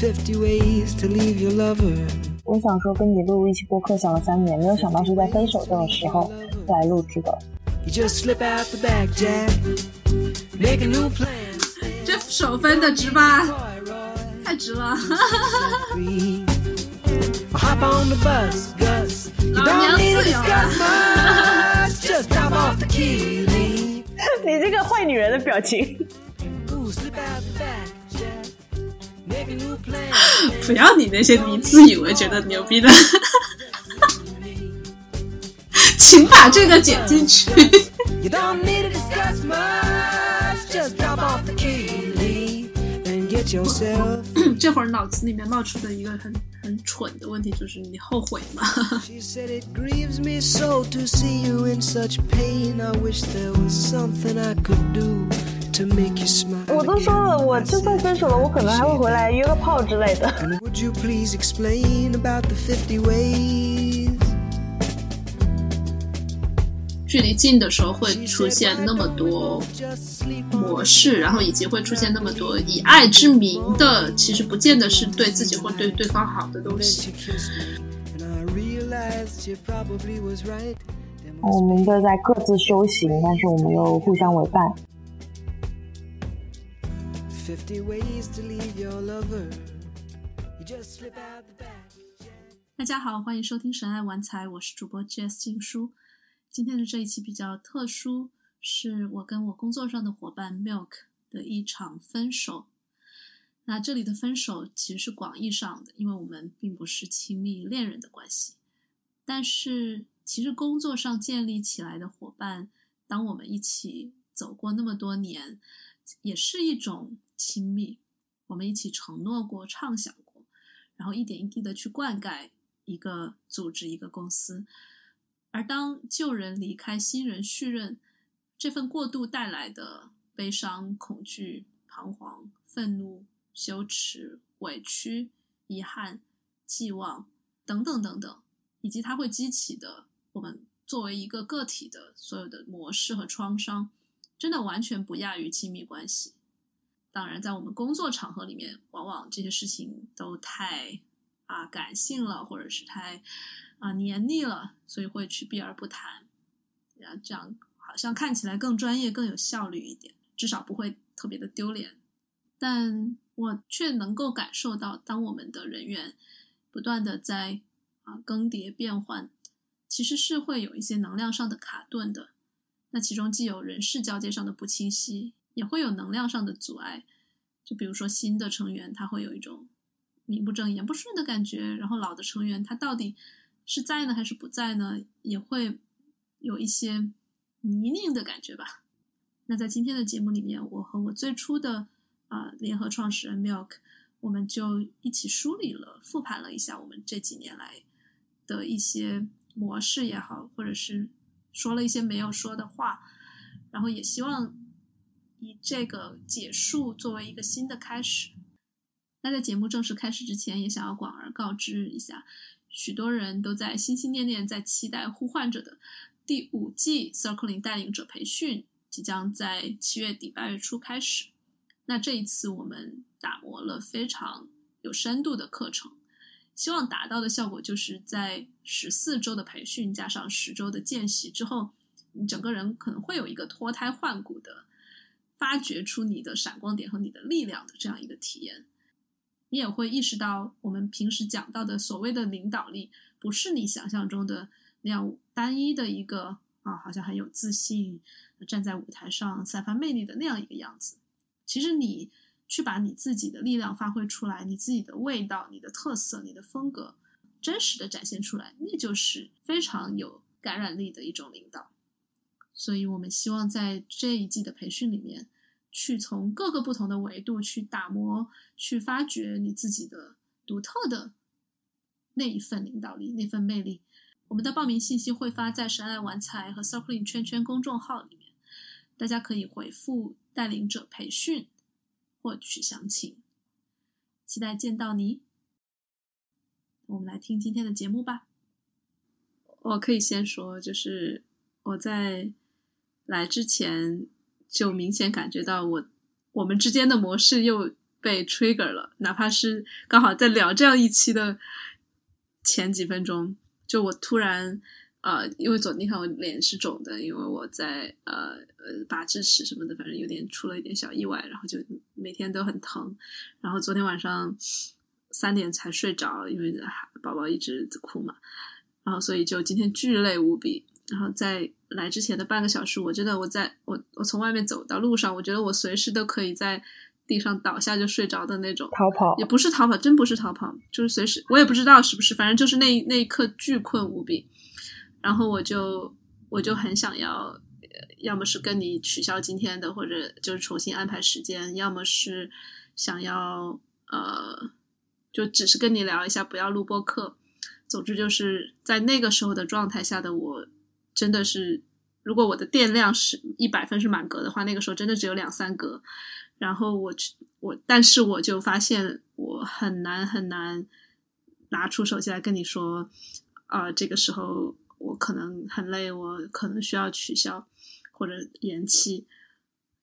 50 ways to leave your lover. 我想说，跟你录一期播客想了三年，没有想到是在分手这种时候来录制的。You just slip out the back, Jack. Make a new plan. 这手分的值吧太值了！free. Hop on the bus, Gus. You 老 don't 娘 need to 自由 discuss 了。much. Just drop off the key, leave. 你这个坏女人的表情，不要你那些你自以为觉得牛逼的，请把这个剪进去。and get yourself. 这会儿脑子里面冒出的一个很很蠢的问题就是：你后悔吗？ She said it grieves me so to see you in such pain. I wish there was something I could do to make you smile. 我都说了，我就算分手了，我可能还会回来约个炮之类的。 距离近的时候会出现那么多模式，然后以及会出现那么多以爱之名的，其实不见得是对自己或对对方好的东西。我们都在各自修行，但是我们又互相为伴。大家好，欢迎收听神爱玩财，我是主播 Jess 静书。今天的这一期比较特殊，是我跟我工作上的伙伴 Milk 的一场分手。那这里的分手其实是广义上的，因为我们并不是亲密恋人的关系。但是，其实工作上建立起来的伙伴，当我们一起走过那么多年，也是一种亲密。我们一起承诺过、畅想过，然后一点一滴的去灌溉一个组织、一个公司。而当旧人离开，新人续任，这份过渡带来的悲伤、恐惧、彷徨、愤怒、羞耻、委屈、遗憾、寄望等等等等，以及它会激起的我们作为一个个体的所有的模式和创伤，真的完全不亚于亲密关系。当然，在我们工作场合里面，往往这些事情都太啊感性了，或者是太啊黏腻了，所以会去避而不谈。然后这样好像看起来更专业、更有效率一点，至少不会特别的丢脸。但我却能够感受到，当我们的人员不断的在啊更迭变换，其实是会有一些能量上的卡顿的。那其中既有人事交接上的不清晰，也会有能量上的阻碍。就比如说新的成员，他会有一种名不正言不顺的感觉，然后老的成员他到底是在呢还是不在呢，也会有一些泥泞的感觉吧。那在今天的节目里面，我和我最初的啊、联合创始人 Milk，我们就一起梳理了、复盘了一下我们这几年来的一些模式也好，或者是说了一些没有说的话，然后也希望以这个结束作为一个新的开始。那在节目正式开始之前，也想要广而告之一下，许多人都在心心念念、在期待、呼唤着的第五季 Circling 带领者培训，即将在七月底八月初开始。那这一次我们打磨了非常有深度的课程，希望达到的效果就是在十四周的培训加上十周的见习之后，你整个人可能会有一个脱胎换骨的，发掘出你的闪光点和你的力量的这样一个体验。你也会意识到，我们平时讲到的所谓的领导力，不是你想象中的那样单一的一个啊，好像很有自信，站在舞台上散发魅力的那样一个样子。其实你去把你自己的力量发挥出来，你自己的味道、你的特色、你的风格，真实的展现出来，那就是非常有感染力的一种领导。所以我们希望在这一季的培训里面，去从各个不同的维度去打磨、去发掘你自己的独特的那一份领导力、那份魅力。我们的报名信息会发在神爱玩财和 Circling 圈圈公众号里面，大家可以回复“带领者培训”获取详情。期待见到你。我们来听今天的节目吧。我可以先说，就是我在来之前就明显感觉到我我们之间的模式又被 trigger 了，哪怕是刚好在聊这样一期的前几分钟，就我突然呃，因为昨天看我脸是肿的，因为我在呃呃拔智齿什么的，反正有点出了一点小意外，然后就每天都很疼，然后昨天晚上三点才睡着，因为宝宝一直哭嘛，然后所以就今天巨累无比。然后在来之前的半个小时，我真的我在我我从外面走到路上，我觉得我随时都可以在地上倒下就睡着的那种。逃跑也不是逃跑，真不是逃跑，就是随时我也不知道是不是，反正就是那那一刻巨困无比。然后我就我就很想要，要么是跟你取消今天的，或者就是重新安排时间，要么是想要呃，就只是跟你聊一下，不要录播课。总之就是在那个时候的状态下的我。真的是，如果我的电量是一百分是满格的话，那个时候真的只有两三格。然后我我，但是我就发现我很难很难拿出手机来跟你说，啊，这个时候我可能很累，我可能需要取消或者延期。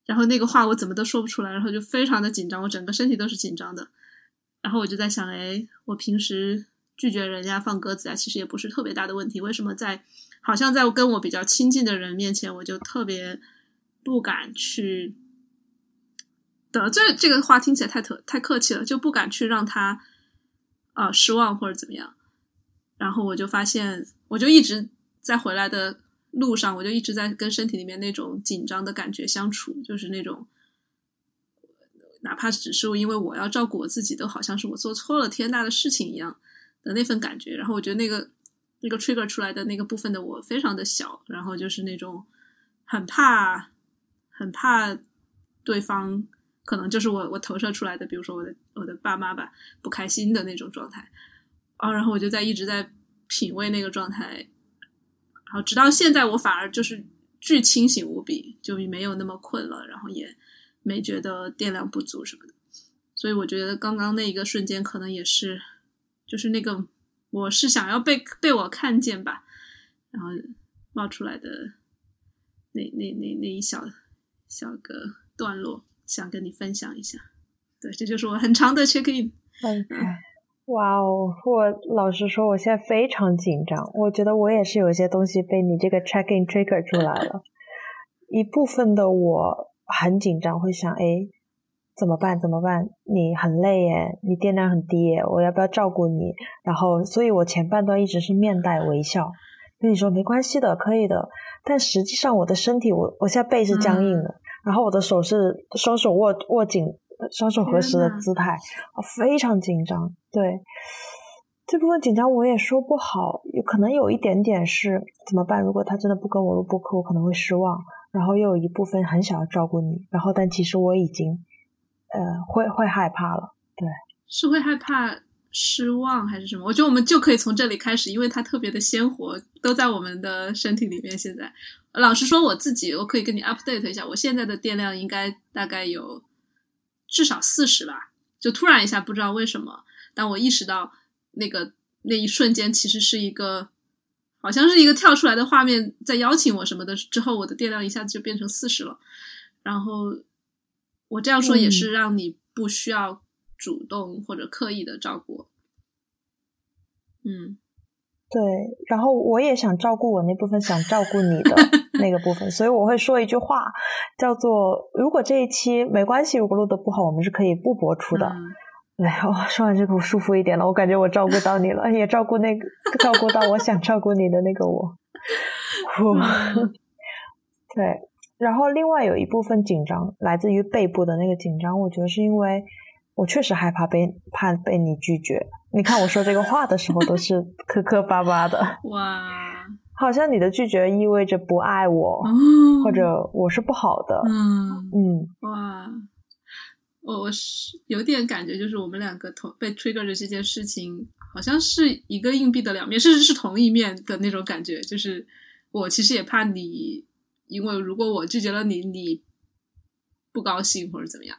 然后那个话我怎么都说不出来，然后就非常的紧张，我整个身体都是紧张的。然后我就在想，哎，我平时拒绝人家放鸽子啊，其实也不是特别大的问题，为什么在？好像在跟我比较亲近的人面前，我就特别不敢去得罪。这个话听起来太特太客气了，就不敢去让他啊失望或者怎么样。然后我就发现，我就一直在回来的路上，我就一直在跟身体里面那种紧张的感觉相处，就是那种哪怕只是因为我要照顾我自己，都好像是我做错了天大的事情一样的那份感觉。然后我觉得那个。那个 trigger 出来的那个部分的我非常的小，然后就是那种很怕、很怕对方可能就是我我投射出来的，比如说我的我的爸妈吧不开心的那种状态啊，然后我就在一直在品味那个状态，然后直到现在我反而就是巨清醒无比，就没有那么困了，然后也没觉得电量不足什么的，所以我觉得刚刚那一个瞬间可能也是就是那个。我是想要被被我看见吧，然后冒出来的那那那那一小小个段落，想跟你分享一下。对，这就是我很长的 check in。嗯，哇哦！我老实说，我现在非常紧张。我觉得我也是有一些东西被你这个 check in trigger 出来了。一部分的我很紧张，会想，哎。怎么办？怎么办？你很累耶，你电量很低耶，我要不要照顾你？然后，所以我前半段一直是面带微笑，跟你说没关系的，可以的。但实际上，我的身体，我我现在背是僵硬的，然后我的手是双手握握紧，双手合十的姿态，非常紧张。对，这部分紧张我也说不好，有可能有一点点是怎么办？如果他真的不跟我录播课，我可能会失望。然后又有一部分很想要照顾你，然后但其实我已经。呃，会会害怕了，对，是会害怕失望还是什么？我觉得我们就可以从这里开始，因为它特别的鲜活，都在我们的身体里面。现在，老实说，我自己我可以跟你 update 一下，我现在的电量应该大概有至少四十吧。就突然一下，不知道为什么，当我意识到那个那一瞬间，其实是一个好像是一个跳出来的画面在邀请我什么的之后，我的电量一下子就变成四十了，然后。我这样说也是让你不需要主动或者刻意的照顾，嗯，对。然后我也想照顾我那部分想照顾你的 那个部分，所以我会说一句话，叫做：如果这一期没关系，如果录的不好，我们是可以不播出的。哎，我说完这个我舒服一点了，我感觉我照顾到你了，也照顾那个照顾到我想照顾你的那个我。对。然后，另外有一部分紧张来自于背部的那个紧张，我觉得是因为我确实害怕被怕被你拒绝。你看我说这个话的时候都是磕磕巴巴的，哇，好像你的拒绝意味着不爱我，或者我是不好的。嗯嗯，哇，我我是有点感觉，就是我们两个同被 trigger 的这件事情，好像是一个硬币的两面，甚至是同一面的那种感觉。就是我其实也怕你。因为如果我拒绝了你，你不高兴或者怎么样，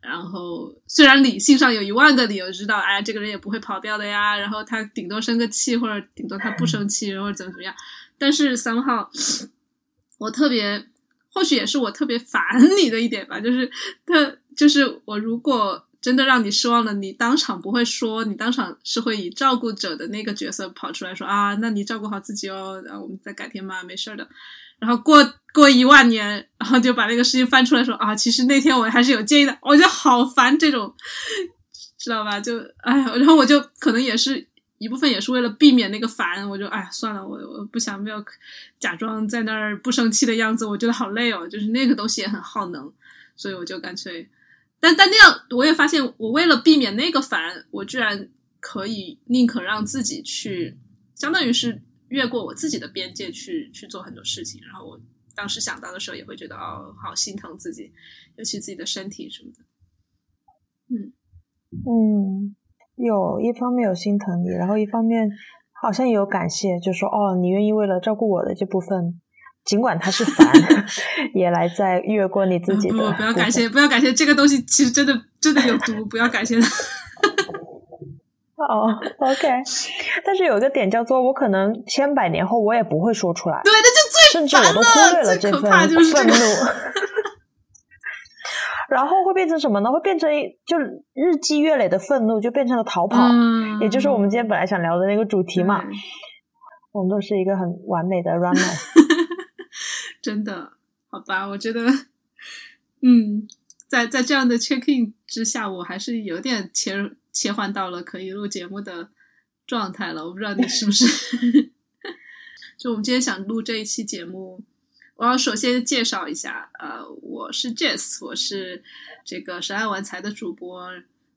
然后虽然理性上有一万个理由知道，哎，这个人也不会跑掉的呀，然后他顶多生个气，或者顶多他不生气，或者怎么怎么样，但是三号，我特别，或许也是我特别烦你的一点吧，就是他就是我如果真的让你失望了，你当场不会说，你当场是会以照顾者的那个角色跑出来说啊，那你照顾好自己哦，然后我们再改天嘛，没事的。然后过过一万年，然后就把那个事情翻出来说啊，其实那天我还是有建议的，我觉得好烦这种，知道吧？就哎，然后我就可能也是一部分也是为了避免那个烦，我就哎算了，我我不想没有假装在那儿不生气的样子，我觉得好累哦，就是那个东西也很耗能，所以我就干脆。但但那样，我也发现，我为了避免那个烦，我居然可以宁可让自己去，相当于是越过我自己的边界去去做很多事情。然后我当时想到的时候，也会觉得哦，好心疼自己，尤其自己的身体什么的。嗯嗯，有一方面有心疼你，然后一方面好像也有感谢，就说哦，你愿意为了照顾我的这部分。尽管他是烦，也来在越过你自己的。不，不要感谢，不要感谢这个东西，其实真的真的有毒，不要感谢他。哦，OK。但是有一个点叫做，我可能千百年后我也不会说出来。对，那就最甚至我都忽略了这份愤怒。然后会变成什么呢？会变成就日积月累的愤怒，就变成了逃跑，也就是我们今天本来想聊的那个主题嘛。我们都是一个很完美的 runner。真的，好吧，我觉得，嗯，在在这样的 check in 之下，我还是有点切切换到了可以录节目的状态了。我不知道你是不是？就我们今天想录这一期节目，我要首先介绍一下，呃，我是 Jess，我是这个神爱玩财的主播，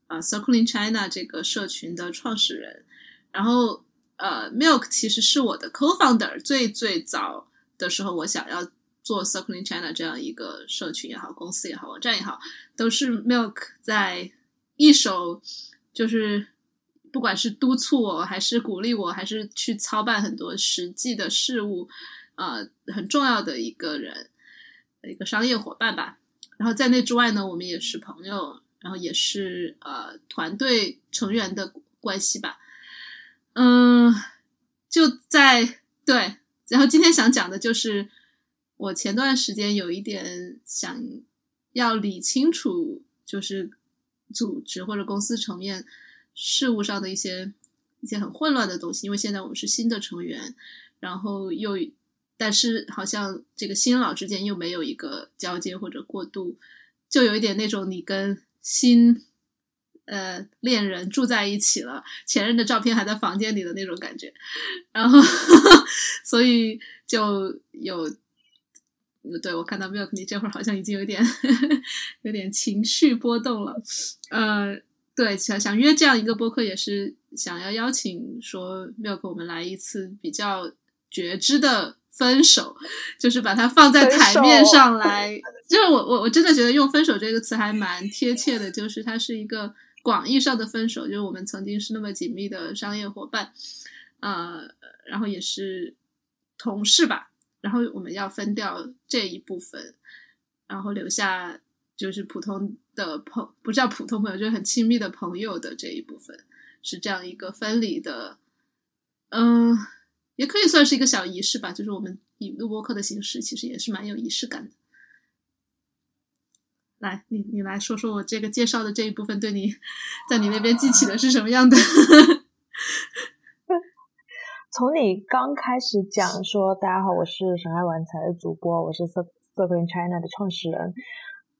呃，Circling China 这个社群的创始人。然后，呃，Milk 其实是我的 co-founder，最最早的时候，我想要。做 Circling China 这样一个社群也好，公司也好，网站也好，都是 Milk 在一手，就是不管是督促我，还是鼓励我，还是去操办很多实际的事务，呃，很重要的一个人，一个商业伙伴吧。然后在那之外呢，我们也是朋友，然后也是呃团队成员的关系吧。嗯，就在对，然后今天想讲的就是。我前段时间有一点想要理清楚，就是组织或者公司层面事务上的一些一些很混乱的东西，因为现在我们是新的成员，然后又但是好像这个新老之间又没有一个交接或者过渡，就有一点那种你跟新呃恋人住在一起了，前任的照片还在房间里的那种感觉，然后 所以就有。对，我看到 Milk，你这会儿好像已经有点 有点情绪波动了。呃，对，想想约这样一个播客，也是想要邀请说 Milk，我们来一次比较觉知的分手，就是把它放在台面上来。就是我我我真的觉得用“分手”这个词还蛮贴切的，就是它是一个广义上的分手，就是我们曾经是那么紧密的商业伙伴，呃，然后也是同事吧。然后我们要分掉这一部分，然后留下就是普通的朋，不叫普通朋友，就是很亲密的朋友的这一部分，是这样一个分离的，嗯，也可以算是一个小仪式吧。就是我们以录播课的形式，其实也是蛮有仪式感的。来，你你来说说我这个介绍的这一部分，对你在你那边记起的是什么样的？从你刚开始讲说“大家好，我是上海玩财的主播，我是 Circling China 的创始人”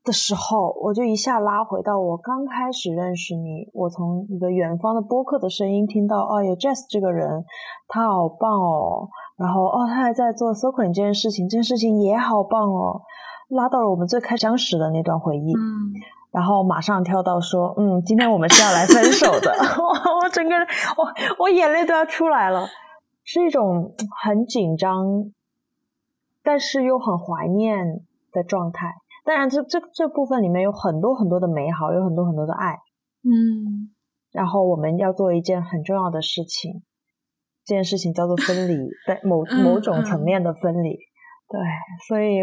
的时候，我就一下拉回到我刚开始认识你。我从一个远方的播客的声音听到，哦，有 Jess 这个人，他好棒哦。然后，哦，他还在做 Circling 这件事情，这件事情也好棒哦。拉到了我们最开始相识的那段回忆，嗯，然后马上跳到说，嗯，今天我们是要来分手的。我我整个人我我眼泪都要出来了。是一种很紧张，但是又很怀念的状态。当然，这这这部分里面有很多很多的美好，有很多很多的爱。嗯，然后我们要做一件很重要的事情，这件事情叫做分离，在某某种层面的分离。对，所以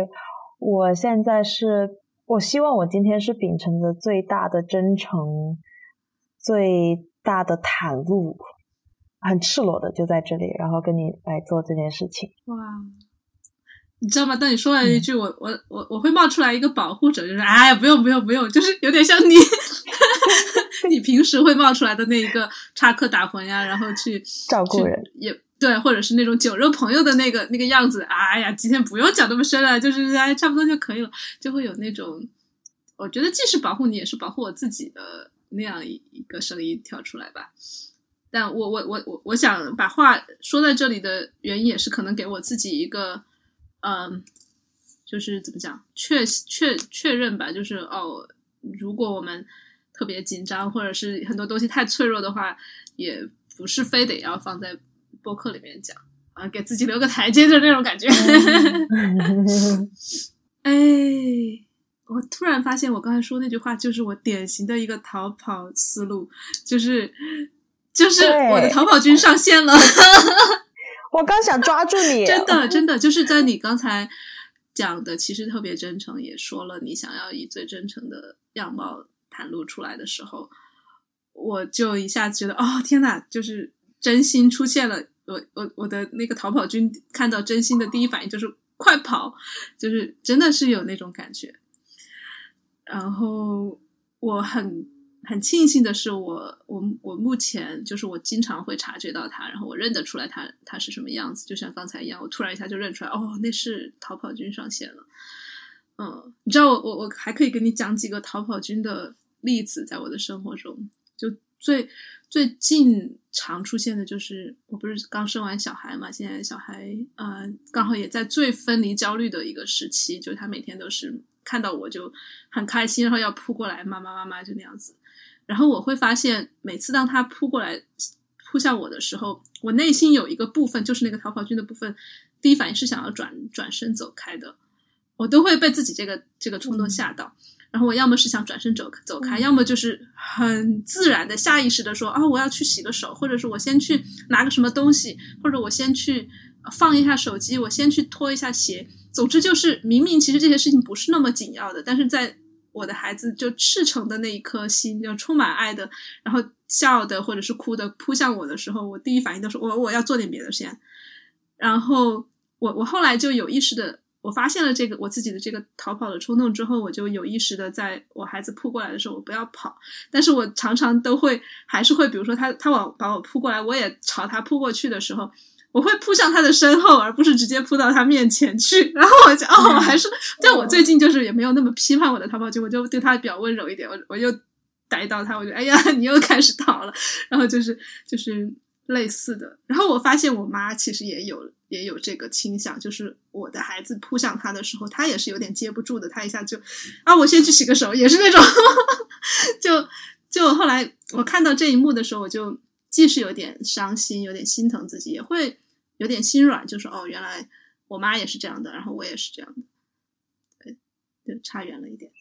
我现在是，我希望我今天是秉承着最大的真诚，最大的袒露。很赤裸的就在这里，然后跟你来做这件事情。哇，你知道吗？当你说完一句，我我我我会冒出来一个保护者，就是哎呀，不用不用不用，就是有点像你，你平时会冒出来的那一个插科打诨呀，然后去 照顾人，也对，或者是那种酒肉朋友的那个那个样子。哎呀，今天不用讲那么深了，就是哎，差不多就可以了，就会有那种，我觉得既是保护你，也是保护我自己的那样一一个声音跳出来吧。但我我我我我想把话说在这里的原因，也是可能给我自己一个，嗯，就是怎么讲，确确确认吧，就是哦，如果我们特别紧张，或者是很多东西太脆弱的话，也不是非得要放在播客里面讲啊，给自己留个台阶的那种感觉。哎，我突然发现，我刚才说那句话就是我典型的一个逃跑思路，就是。就是我的逃跑军上线了，我刚想抓住你，真的真的就是在你刚才讲的，其实特别真诚，也说了你想要以最真诚的样貌袒露出来的时候，我就一下子觉得，哦天呐，就是真心出现了，我我我的那个逃跑军看到真心的第一反应就是快跑，就是真的是有那种感觉，然后我很。很庆幸的是，我我我目前就是我经常会察觉到他，然后我认得出来他他是什么样子，就像刚才一样，我突然一下就认出来，哦，那是逃跑军上线了。嗯，你知道我我我还可以给你讲几个逃跑军的例子，在我的生活中，就最最近常出现的就是，我不是刚生完小孩嘛，现在小孩呃刚好也在最分离焦虑的一个时期，就他每天都是看到我就很开心，然后要扑过来，妈妈妈妈就那样子。然后我会发现，每次当他扑过来扑向我的时候，我内心有一个部分，就是那个逃跑军的部分，第一反应是想要转转身走开的。我都会被自己这个这个冲动吓到。然后我要么是想转身走走开，要么就是很自然的下意识的说啊，我要去洗个手，或者是我先去拿个什么东西，或者我先去放一下手机，我先去脱一下鞋。总之就是明明其实这些事情不是那么紧要的，但是在。我的孩子就赤诚的那一颗心，就充满爱的，然后笑的或者是哭的扑向我的时候，我第一反应都是我我要做点别的先。然后我我后来就有意识的，我发现了这个我自己的这个逃跑的冲动之后，我就有意识的在我孩子扑过来的时候，我不要跑。但是我常常都会还是会，比如说他他往把我扑过来，我也朝他扑过去的时候。我会扑向他的身后，而不是直接扑到他面前去。然后我就哦，我还是但我最近就是也没有那么批判我的逃跑就，我就对他比较温柔一点。我我又逮到他，我就哎呀，你又开始逃了。然后就是就是类似的。然后我发现我妈其实也有也有这个倾向，就是我的孩子扑向他的时候，他也是有点接不住的，他一下就啊，我先去洗个手，也是那种。就就后来我看到这一幕的时候，我就既是有点伤心，有点心疼自己，也会。有点心软，就说哦，原来我妈也是这样的，然后我也是这样的，对，就差远了一点。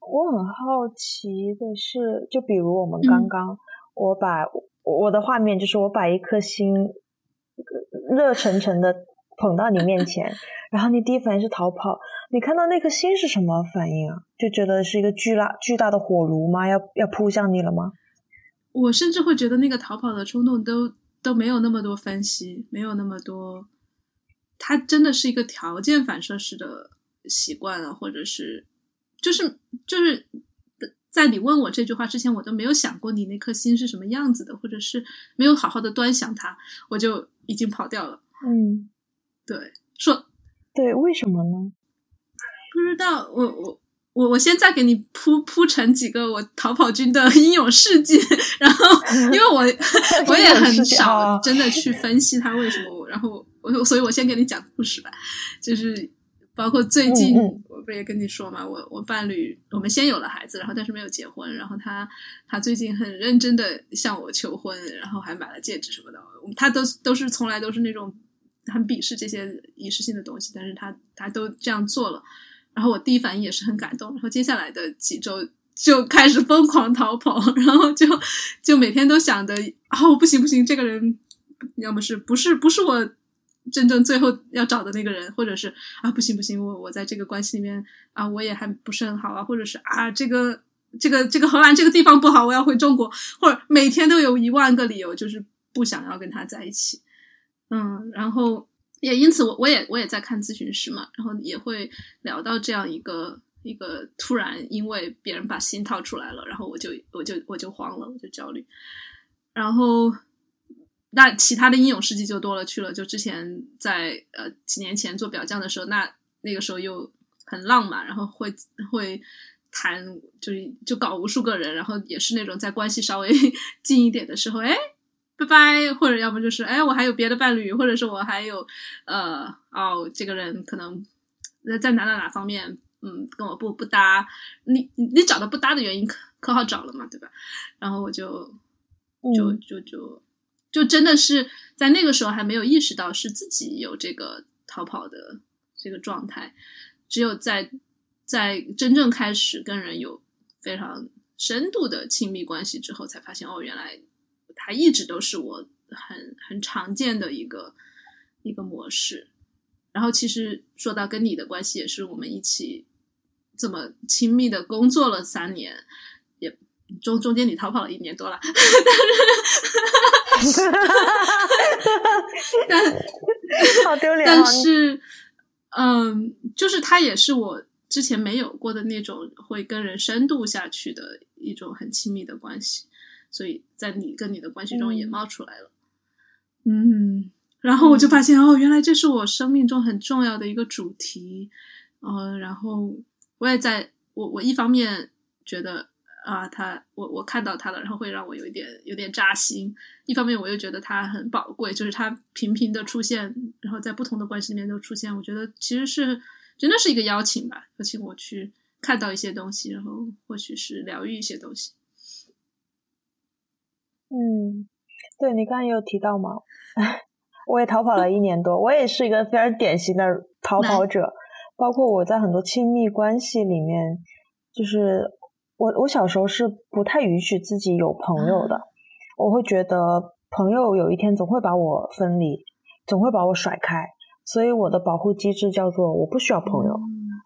我很好奇的是，就比如我们刚刚，我把我的画面就是我把一颗心热沉沉的捧到你面前，然后你第一反应是逃跑，你看到那颗心是什么反应啊？就觉得是一个巨大巨大的火炉吗？要要扑向你了吗？我甚至会觉得那个逃跑的冲动都。都没有那么多分析，没有那么多，它真的是一个条件反射式的习惯了，或者是，就是就是在你问我这句话之前，我都没有想过你那颗心是什么样子的，或者是没有好好的端详它，我就已经跑掉了。嗯，对，说对，为什么呢？不知道，我我。我我先再给你铺铺成几个我逃跑军的 英勇事迹，然后因为我 我也很少真的去分析他为什么，然后我所以，我先给你讲故事吧，就是包括最近我不也跟你说嘛，我我伴侣我们先有了孩子，然后但是没有结婚，然后他他最近很认真的向我求婚，然后还买了戒指什么的，他都都是从来都是那种很鄙视这些仪式性的东西，但是他他都这样做了。然后我第一反应也是很感动，然后接下来的几周就开始疯狂逃跑，然后就就每天都想着，哦不行不行，这个人要么是不是不是我真正最后要找的那个人，或者是啊不行不行，我我在这个关系里面啊我也还不是很好啊，或者是啊这个这个这个荷兰这个地方不好，我要回中国，或者每天都有一万个理由就是不想要跟他在一起，嗯，然后。也因此，我我也我也在看咨询师嘛，然后也会聊到这样一个一个突然因为别人把心掏出来了，然后我就我就我就慌了，我就焦虑。然后那其他的英勇事迹就多了去了。就之前在呃几年前做表匠的时候，那那个时候又很浪漫，然后会会谈，就是就搞无数个人，然后也是那种在关系稍微 近一点的时候，哎，拜拜，或者要不就是哎，我还有别的伴侣，或者是我还有呃哦，这个人可能在哪哪哪方面。嗯，跟我不不搭，你你找到不搭的原因可可好找了嘛，对吧？然后我就就就就就真的是在那个时候还没有意识到是自己有这个逃跑的这个状态，只有在在真正开始跟人有非常深度的亲密关系之后，才发现哦，原来他一直都是我很很常见的一个一个模式。然后其实说到跟你的关系，也是我们一起。这么亲密的工作了三年，也中中间你逃跑了一年多了，但 好丢脸。但是，嗯，就是他也是我之前没有过的那种会跟人深度下去的一种很亲密的关系，所以在你跟你的关系中也冒出来了。嗯，然后我就发现哦，原来这是我生命中很重要的一个主题。呃，然后。我也在，我我一方面觉得啊，他我我看到他了，然后会让我有一点有点扎心；一方面我又觉得他很宝贵，就是他频频的出现，然后在不同的关系里面都出现。我觉得其实是真的是一个邀请吧，邀请我去看到一些东西，然后或许是疗愈一些东西。嗯，对你刚才有提到嘛，我也逃跑了一年多，我也是一个非常典型的逃跑者。包括我在很多亲密关系里面，就是我我小时候是不太允许自己有朋友的，我会觉得朋友有一天总会把我分离，总会把我甩开，所以我的保护机制叫做我不需要朋友。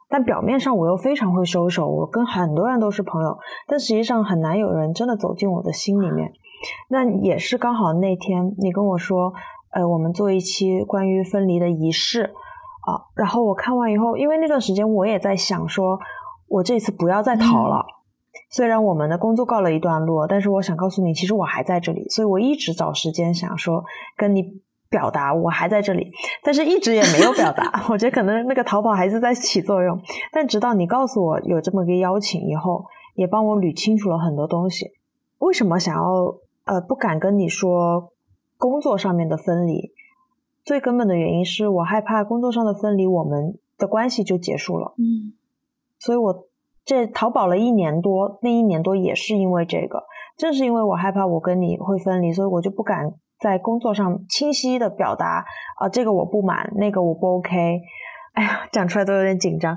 但表面上我又非常会收手，我跟很多人都是朋友，但实际上很难有人真的走进我的心里面。那也是刚好那天你跟我说，呃，我们做一期关于分离的仪式。啊，然后我看完以后，因为那段时间我也在想，说我这次不要再逃了。虽然我们的工作告了一段落，但是我想告诉你，其实我还在这里。所以我一直找时间想说跟你表达我还在这里，但是一直也没有表达。我觉得可能那个逃跑还是在起作用。但直到你告诉我有这么个邀请以后，也帮我捋清楚了很多东西。为什么想要呃不敢跟你说工作上面的分离？最根本的原因是我害怕工作上的分离，我们的关系就结束了。嗯，所以我这淘宝了一年多，那一年多也是因为这个，正是因为我害怕我跟你会分离，所以我就不敢在工作上清晰的表达啊，这个我不满，那个我不 OK。哎呀，讲出来都有点紧张，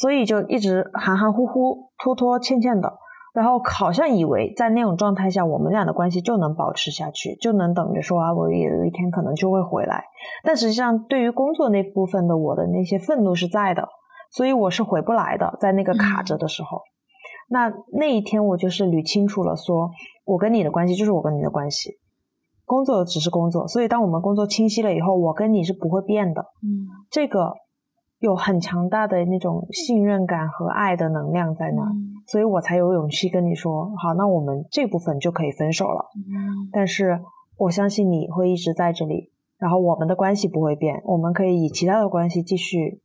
所以就一直含含糊糊、拖拖欠欠的。然后好像以为在那种状态下，我们俩的关系就能保持下去，就能等着说啊，我有一天可能就会回来。但实际上，对于工作那部分的我的那些愤怒是在的，所以我是回不来的。在那个卡着的时候，那那一天我就是捋清楚了，说我跟你的关系就是我跟你的关系，工作只是工作。所以当我们工作清晰了以后，我跟你是不会变的。嗯，这个。有很强大的那种信任感和爱的能量在那，所以我才有勇气跟你说，好，那我们这部分就可以分手了。但是我相信你会一直在这里，然后我们的关系不会变，我们可以以其他的关系继续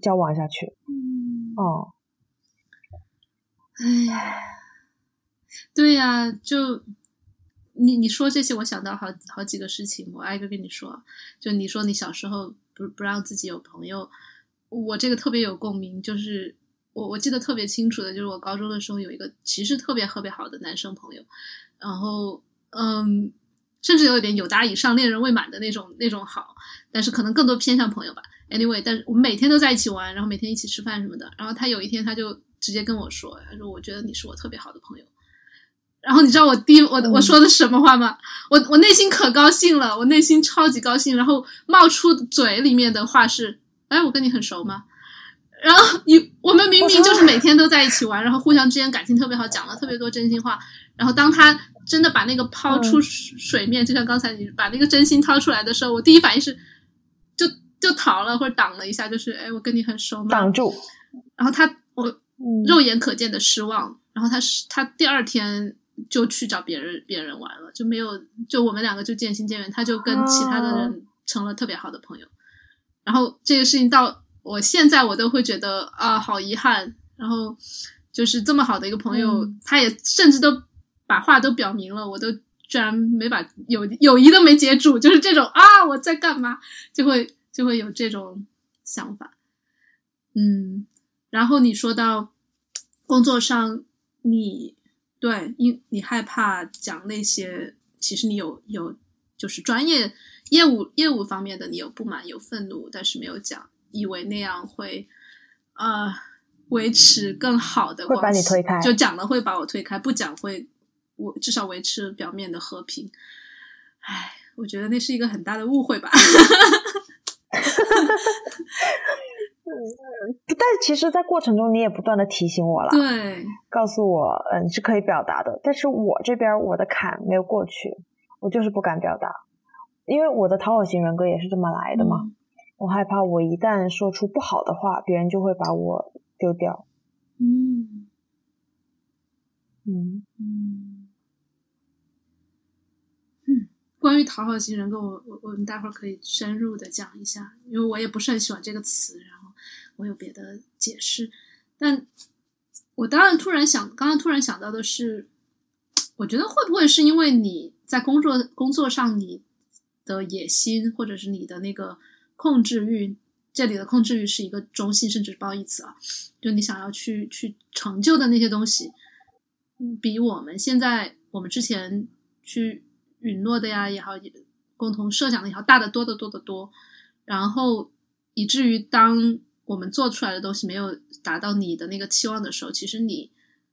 交往下去。哦，哎，对呀，就你你说这些，我想到好好几个事情，我挨个跟你说。就你说你小时候。不不让自己有朋友，我这个特别有共鸣。就是我我记得特别清楚的，就是我高中的时候有一个其实特别特别好的男生朋友，然后嗯，甚至有一点有达以上恋人未满的那种那种好，但是可能更多偏向朋友吧。Anyway，但是我们每天都在一起玩，然后每天一起吃饭什么的。然后他有一天他就直接跟我说：“他说我觉得你是我特别好的朋友。”然后你知道我第我我说的什么话吗？我我内心可高兴了，我内心超级高兴。然后冒出嘴里面的话是：“哎，我跟你很熟吗？”然后你我们明明就是每天都在一起玩，然后互相之间感情特别好，讲了特别多真心话。然后当他真的把那个抛出水面，就像刚才你把那个真心掏出来的时候，我第一反应是就 就逃了或者挡了一下，就是哎，我跟你很熟吗？挡住。然后他我嗯肉眼可见的失望，然后他是他第二天就去找别人别人玩了，就没有就我们两个就渐行渐远，他就跟其他的哦人成了特别好的朋友。然后这个事情到我现在我都会觉得啊好遗憾，然后就是这么好的一个朋友，嗯他也甚至都把话都表明了，我都居然没把友友谊都没接住，就是这种啊我在干嘛，就会就会有这种想法。嗯，然后你说到工作上，你对，因你害怕讲那些，其实你有有就是专业业务业务方面的，你有不满有愤怒，但是没有讲，以为那样会呃维持更好的会把关系你推开就讲了会把我推开，不讲会我至少维持表面的和平。唉，我觉得那是一个很大的误会吧。但其实，在过程中你也不断的提醒我了，对，告诉我，嗯，你是可以表达的。但是我这边我的坎没有过去，我就是不敢表达，因为我的讨好型人格也是这么来的嘛。嗯我害怕我一旦说出不好的话，别人就会把我丢掉。嗯嗯嗯嗯，关于讨好型人格，我我我们待会儿可以深入的讲一下，因为我也不是很喜欢这个词，然后我有别的解释。但我当然突然想，刚刚突然想到的是，我觉得会不会是因为你在工作工作上你的野心，或者是你的那个控制欲，这里的控制欲是一个中性甚至褒义词啊，就你想要去去成就的那些东西，比我们现在我们之前去允诺的呀也好，共同设想的也好，大得多得多得多。然后以至于当我们做出来的东西没有达到你的那个期望的时候，其实你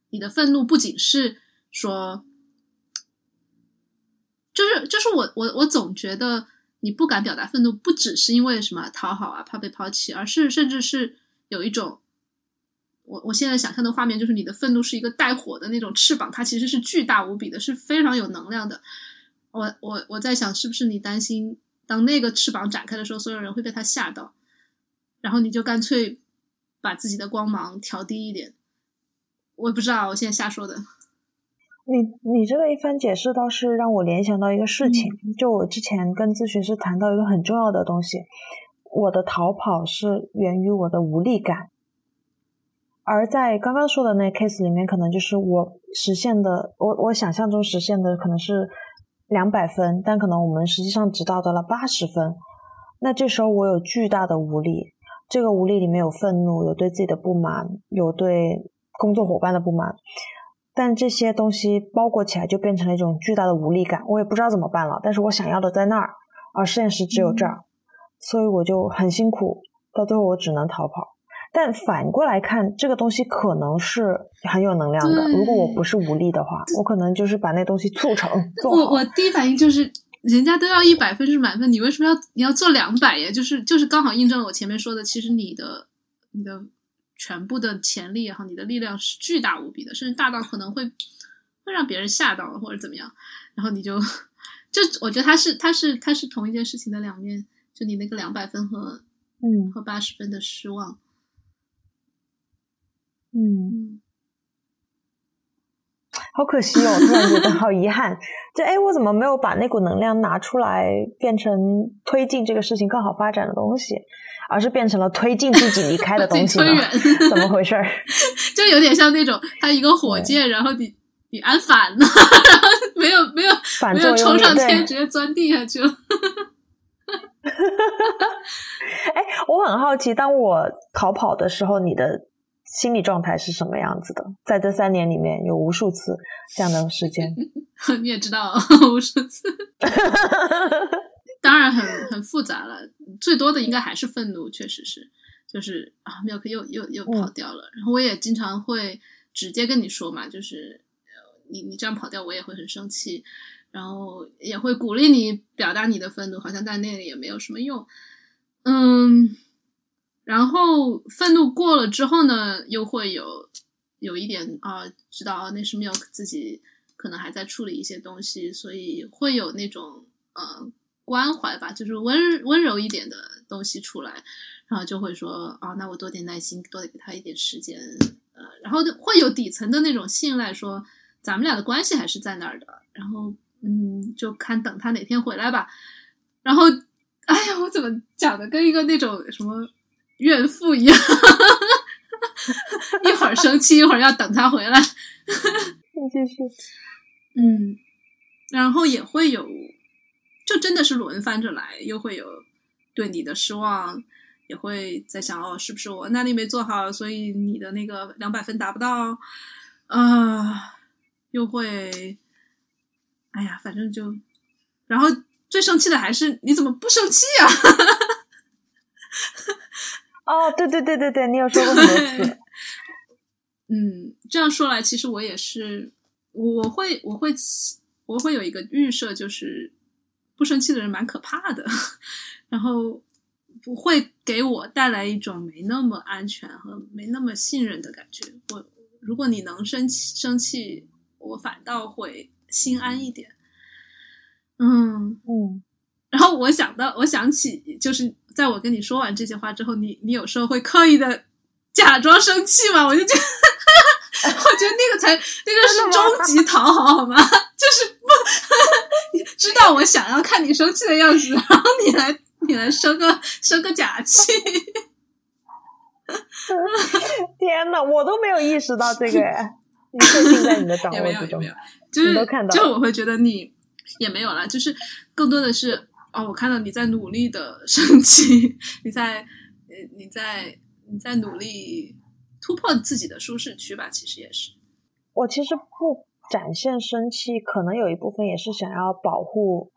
你的愤怒不仅是说，就是就是我我我总觉得你不敢表达愤怒，不只是因为什么讨好啊，怕被抛弃，而是甚至是有一种。我我现在想象的画面就是你的愤怒是一个带火的那种翅膀，它其实是巨大无比的，是非常有能量的。我我我在想，是不是你担心，当那个翅膀展开的时候，所有人会被它吓到，然后你就干脆把自己的光芒调低一点。我也不知道，我现在瞎说的。你你这个一番解释倒是让我联想到一个事情，就我之前跟咨询师谈到一个很重要的东西，我的逃跑是源于我的无力感，而在刚刚说的那 case 里面，可能就是我实现的，我我想象中实现的可能是两百分，但可能我们实际上只到达了八十分，那这时候我有巨大的无力，这个无力里面有愤怒，有对自己的不满，有对工作伙伴的不满。但这些东西包裹起来，就变成了一种巨大的无力感。我也不知道怎么办了，但是我想要的在那儿，而现实只有这儿，所以我就很辛苦，到最后我只能逃跑。但反过来看，这个东西可能是很有能量的。如果我不是无力的话，我可能就是把那东西促成。我我第一反应就是，人家都要一百分是满分，你为什么要你要做两百呀？就是就是刚好印证了我前面说的，其实你的你的全部的潜力也好，你的力量是巨大无比的，甚至大到可能会会让别人吓到了或者怎么样，然后你就就我觉得它是它是它是同一件事情的两面，就你那个两百分和嗯。和八十分的失望，嗯，嗯好可惜哦，突然觉得好遗憾。就哎，我怎么没有把那股能量拿出来，变成推进这个事情更好发展的东西，而是变成了推进自己离开的 东西呢怎么回事儿？就有点像那种它一个火箭，然后你你按反了，然后没有没有反没有冲上天，直接钻地下去了。哎，我很好奇，当我逃跑的时候，你的心理状态是什么样子的？在这三年里面，有无数次这样的时间。你也知道，无数次，当然很很复杂了。最多的应该还是愤怒，确实是，就是啊，Milk 又又又跑掉了。然后我也经常会直接跟你说嘛，就是呃你你这样跑掉，我也会很生气，然后也会鼓励你表达你的愤怒，好像在那里也没有什么用。嗯，然后愤怒过了之后呢，又会有有一点啊，知道啊那是 Milk 自己可能还在处理一些东西，所以会有那种呃关怀吧，就是温温柔一点的东西出来。然后就会说啊，那我多点耐心，多给他一点时间，呃，然后会有底层的那种信赖，说咱们俩的关系还是在那儿的，然后嗯，就看等他哪天回来吧。然后，哎呀，我怎么讲的跟一个那种什么怨妇一样，一会儿生气，一会儿要等他回来。你继续。嗯，然后也会有，就真的是轮番着来，又会有对你的失望，也会在想哦，是不是我那里没做好，所以你的那个两百分达不到啊？又会，哎呀，反正就，然后最生气的还是你怎么不生气啊？哦，对对对对对，你有说过很多次。嗯，这样说来，其实我也是。我会，我会，我会有一个预设，就是不生气的人蛮可怕的，然后不会给我带来一种没那么安全和没那么信任的感觉。我如果你能生气，生气，我反倒会心安一点。嗯嗯，然后我想到，我想起，就是在我跟你说完这些话之后，你你有时候会刻意的假装生气嘛？我就觉得。我觉得那个才那个是终极讨好，好吗？就是不 知道我想要看你生气的样子，然后你来你来生个生个假气。天呐，我都没有意识到这个哎，你设定在你的掌握之中，就是就我会觉得你也没有了，就是更多的是哦，我看到你在努力的生气，你在呃你在你在努力。突破自己的舒适区吧，其实也是。我其实不展现生气，可能有一部分也是想要保护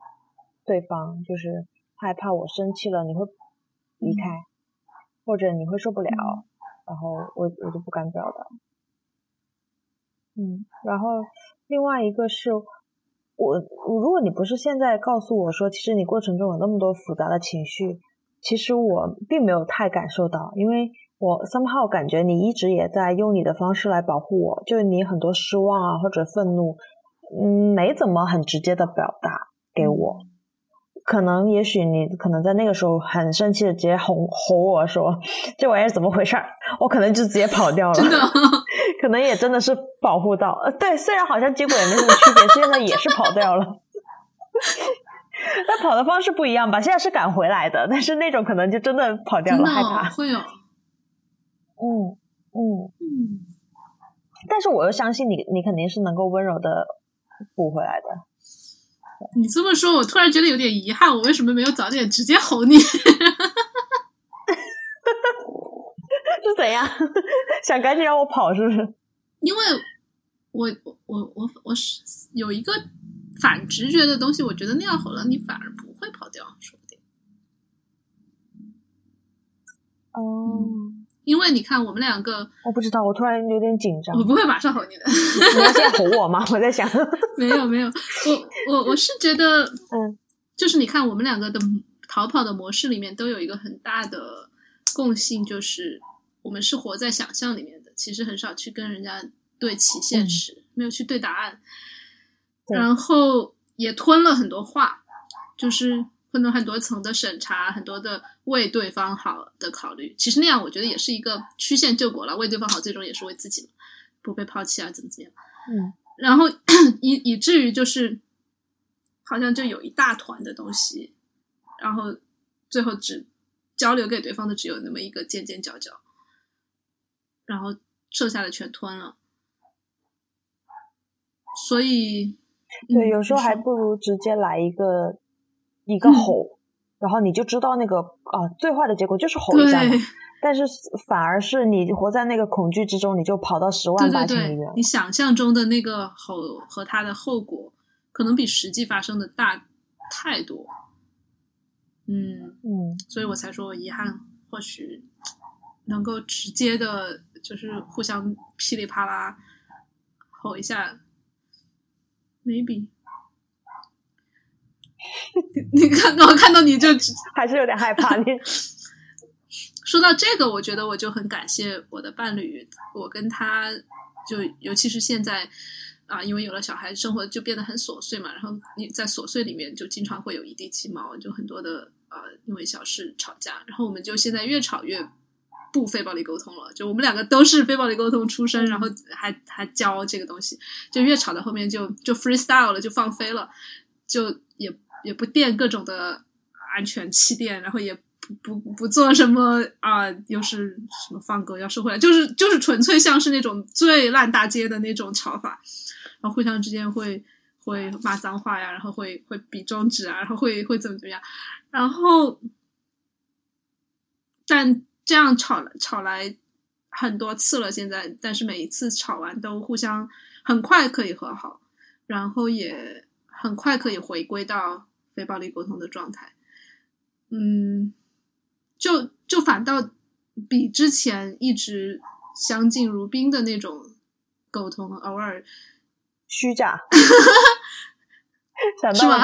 对方，就是害怕我生气了你会离开，或者你会受不了，然后我我就不敢表达。嗯，然后另外一个是我，如果你不是现在告诉我说，其实你过程中有那么多复杂的情绪，其实我并没有太感受到，因为。我 somehow 感觉你一直也在用你的方式来保护我，就是你很多失望啊或者愤怒，嗯，没怎么很直接的表达给我。可能也许你可能在那个时候很生气的直接吼吼我说 这玩意儿怎么回事儿，我可能就直接跑掉了。真的，可能也真的是保护到。呃，对，虽然好像结果也没什么区别，现在也是跑掉了。但跑的方式不一样吧？现在是赶回来的，但是那种可能就真的跑掉了，害怕会有。嗯嗯嗯，但是我又相信你，你肯定是能够温柔的补回来的。你这么说，我突然觉得有点遗憾，我为什么没有早点直接吼你？是怎样？想赶紧让我跑，是不是？因为我我我我是有一个反直觉的东西，我觉得那样吼了，你反而不会跑掉，说不定。哦。因为你看，我们两个，我不知道，我突然有点紧张。我不会马上吼你的，你要先吼我吗？我在想，没有没有，我我我是觉得，嗯，就是你看，我们两个的逃跑的模式里面都有一个很大的共性，就是我们是活在想象里面的，其实很少去跟人家对齐现实，没有去对答案，然后也吞了很多话，就是。可能很多层的审查，很多的为对方好的考虑，其实那样我觉得也是一个曲线救国了。为对方好，最终也是为自己，不被抛弃啊，怎么怎么样？嗯，然后 以以至于就是好像就有一大团的东西，然后最后只交流给对方的只有那么一个尖尖角角，然后剩下的全吞了。所以，对，有时候还不如直接来一个。一个吼，然后你就知道那个啊，最坏的结果就是吼一下嘛。但是反而是你活在那个恐惧之中，你就跑到十万八千里远。你想象中的那个吼和它的后果，可能比实际发生的大太多。嗯嗯，所以我才说遗憾，或许能够直接的，就是互相噼里啪啦吼一下，maybe。你看 到看到你就还是有点害怕。你 说到这个，我觉得我就很感谢我的伴侣，我跟他就尤其是现在，啊，因为有了小孩，生活就变得很琐碎嘛，然后你在琐碎里面就经常会有一地鸡毛，就很多的呃因为小事吵架，然后我们就现在越吵越不非暴力沟通了，就我们两个都是非暴力沟通出身，然后还还教这个东西，就越吵到后面就就 freestyle 了，就放飞了，就也也不垫各种的安全气垫，然后也。不不不做什么啊，又是什么放狗要收回来，就是就是纯粹像是那种最烂大街的那种吵法，然后互相之间会会骂脏话呀，然后会会比中指啊，然后会会怎么怎么样，然后但这样吵吵来很多次了，现在但是每一次吵完都互相很快可以和好，然后也很快可以回归到非暴力沟通的状态，嗯。就就反倒比之前一直相敬如宾的那种沟通，偶尔虚假，是吧？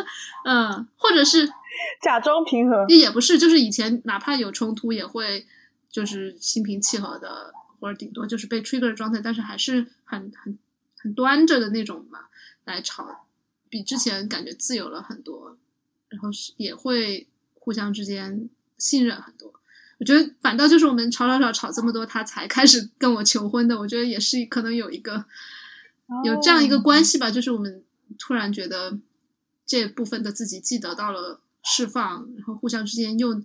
嗯，或者是 假装平和，也不是，就是以前哪怕有冲突，也会就是心平气和的，或者顶多就是被 trigger 的状态，但是还是很很很端着的那种嘛，来吵，比之前感觉自由了很多，然后是也会互相之间。信任很多，我觉得反倒就是我们吵吵吵吵这么多，他才开始跟我求婚的。我觉得也是可能有一个有这样一个关系吧，就是我们突然觉得这部分的自己既得到了释放，然后互相之间又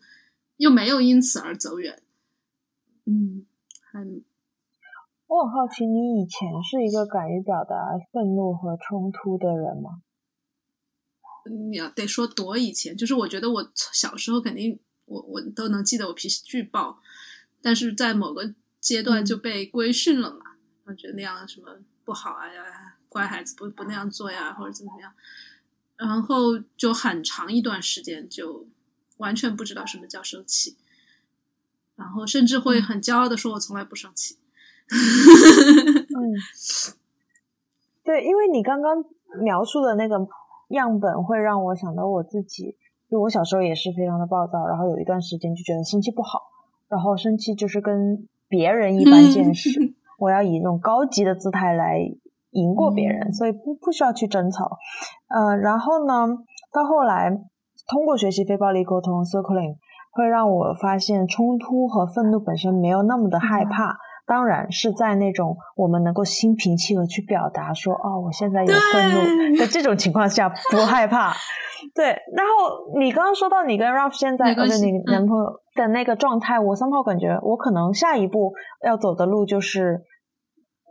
又没有因此而走远。嗯，很，我很好奇，你以前是一个敢于表达愤怒和冲突的人吗？你要得说多以前，就是我觉得我小时候肯定。我我都能记得我脾气巨暴，但是在某个阶段就被规训了嘛，我觉得那样什么不好啊呀，乖孩子不不那样做呀，或者怎么样，然后就很长一段时间就完全不知道什么叫生气，然后甚至会很骄傲的说我从来不生气。嗯，对，因为你刚刚描述的那个样本会让我想到我自己。就我小时候也是非常的暴躁，然后有一段时间就觉得生气不好，然后生气就是跟别人一般见识，我要以那种高级的姿态来赢过别人，所以不不需要去争吵。呃，然后呢，到后来通过学习非暴力沟通 （circling） 会让我发现冲突和愤怒本身没有那么的害怕，当然是在那种我们能够心平气和去表达说“哦，我现在有愤怒”的这种情况下不害怕。对，然后你刚刚说到你跟 Ralph 现在或者你男朋友的那个状态，我 somehow 感觉我可能下一步要走的路就是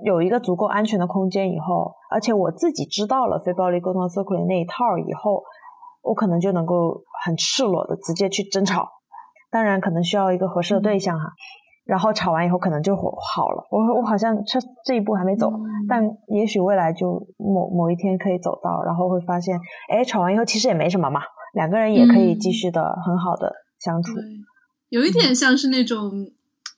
有一个足够安全的空间以后，而且我自己知道了非暴力沟通 circle 那一套以后，我可能就能够很赤裸的直接去争吵，当然可能需要一个合适的对象哈。然后吵完以后可能就好了，我我好像这这一步还没走，但也许未来就某某一天可以走到，然后会发现，哎，吵完以后其实也没什么嘛，两个人也可以继续的很好的相处，有一点像是那种。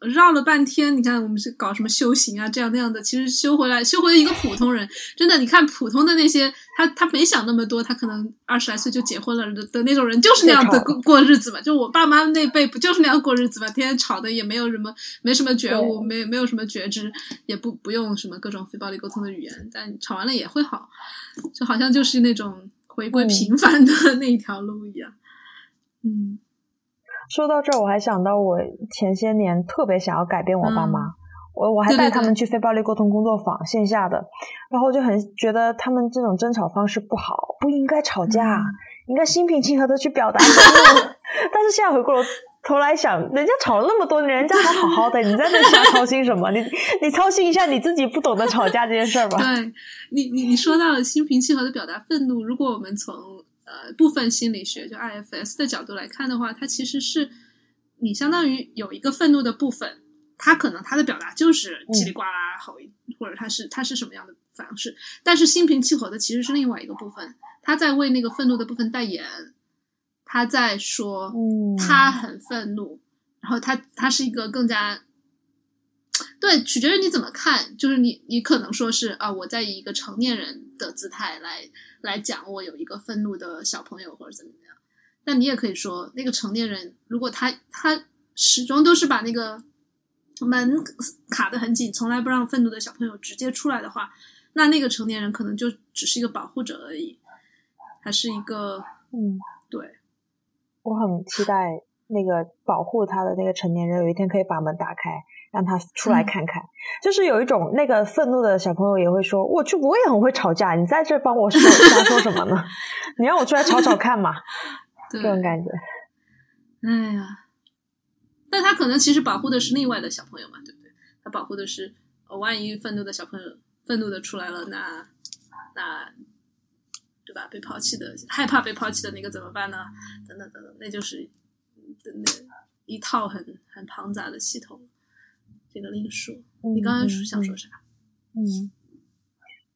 绕了半天，你看我们是搞什么修行啊，这样那样的，其实修回来，修回一个普通人，真的，你看普通的那些，他他没想那么多，他可能二十来岁就结婚了的的那种人，就是那样的过过日子嘛。就我爸妈那辈不就是那样过日子嘛？天天吵的也没有什么，没什么觉悟，没没有什么觉知，也不不用什么各种非暴力沟通的语言，但吵完了也会好，就好像就是那种回归平凡的 那一条路一样，嗯。说到这儿，我还想到我前些年特别想要改变我爸妈，我我还带他们去非暴力沟通工作坊线下的，然后就很觉得他们这种争吵方式不好，不应该吵架，应该心平气和的去表达。但是现在回过头来想，人家吵了那么多年，人家还好好的，你在那瞎操心什么？你你操心一下你自己不懂得吵架这件事儿吧。对你你你说到心平气和的表达愤怒，如果我们从呃，部分心理学就 IFS 的角度来看的话，它其实是你相当于有一个愤怒的部分，它可能它的表达就是叽里呱啦吼，或者它是它是什么样的方式，但是心平气和的其实是另外一个部分，他在为那个愤怒的部分代言，他在说他很愤怒，然后他他是一个更加对，取决于你怎么看，就是你你可能说是啊，我在以一个成年人的姿态来。来讲，我有一个愤怒的小朋友或者怎么样，但你也可以说，那个成年人如果他他始终都是把那个门卡得很紧，从来不让愤怒的小朋友直接出来的话，那那个成年人可能就只是一个保护者而已，还是一个嗯，对，我很期待那个保护他的那个成年人有一天可以把门打开，让他出来嗯看看。就是有一种那个愤怒的小朋友也会说：“我去，我也很会吵架，你在这帮我说瞎说什么呢？你让我出来吵吵看嘛。”对这，种感觉。哎呀，但他可能其实保护的是另外的小朋友嘛，对不对？他保护的是，呃万一愤怒的小朋友愤怒的出来了，那那对吧？被抛弃的，害怕被抛弃的那个怎么办呢？等等等等，那就是一套很很庞杂的系统。这个另说。你刚刚嗯想说啥？嗯，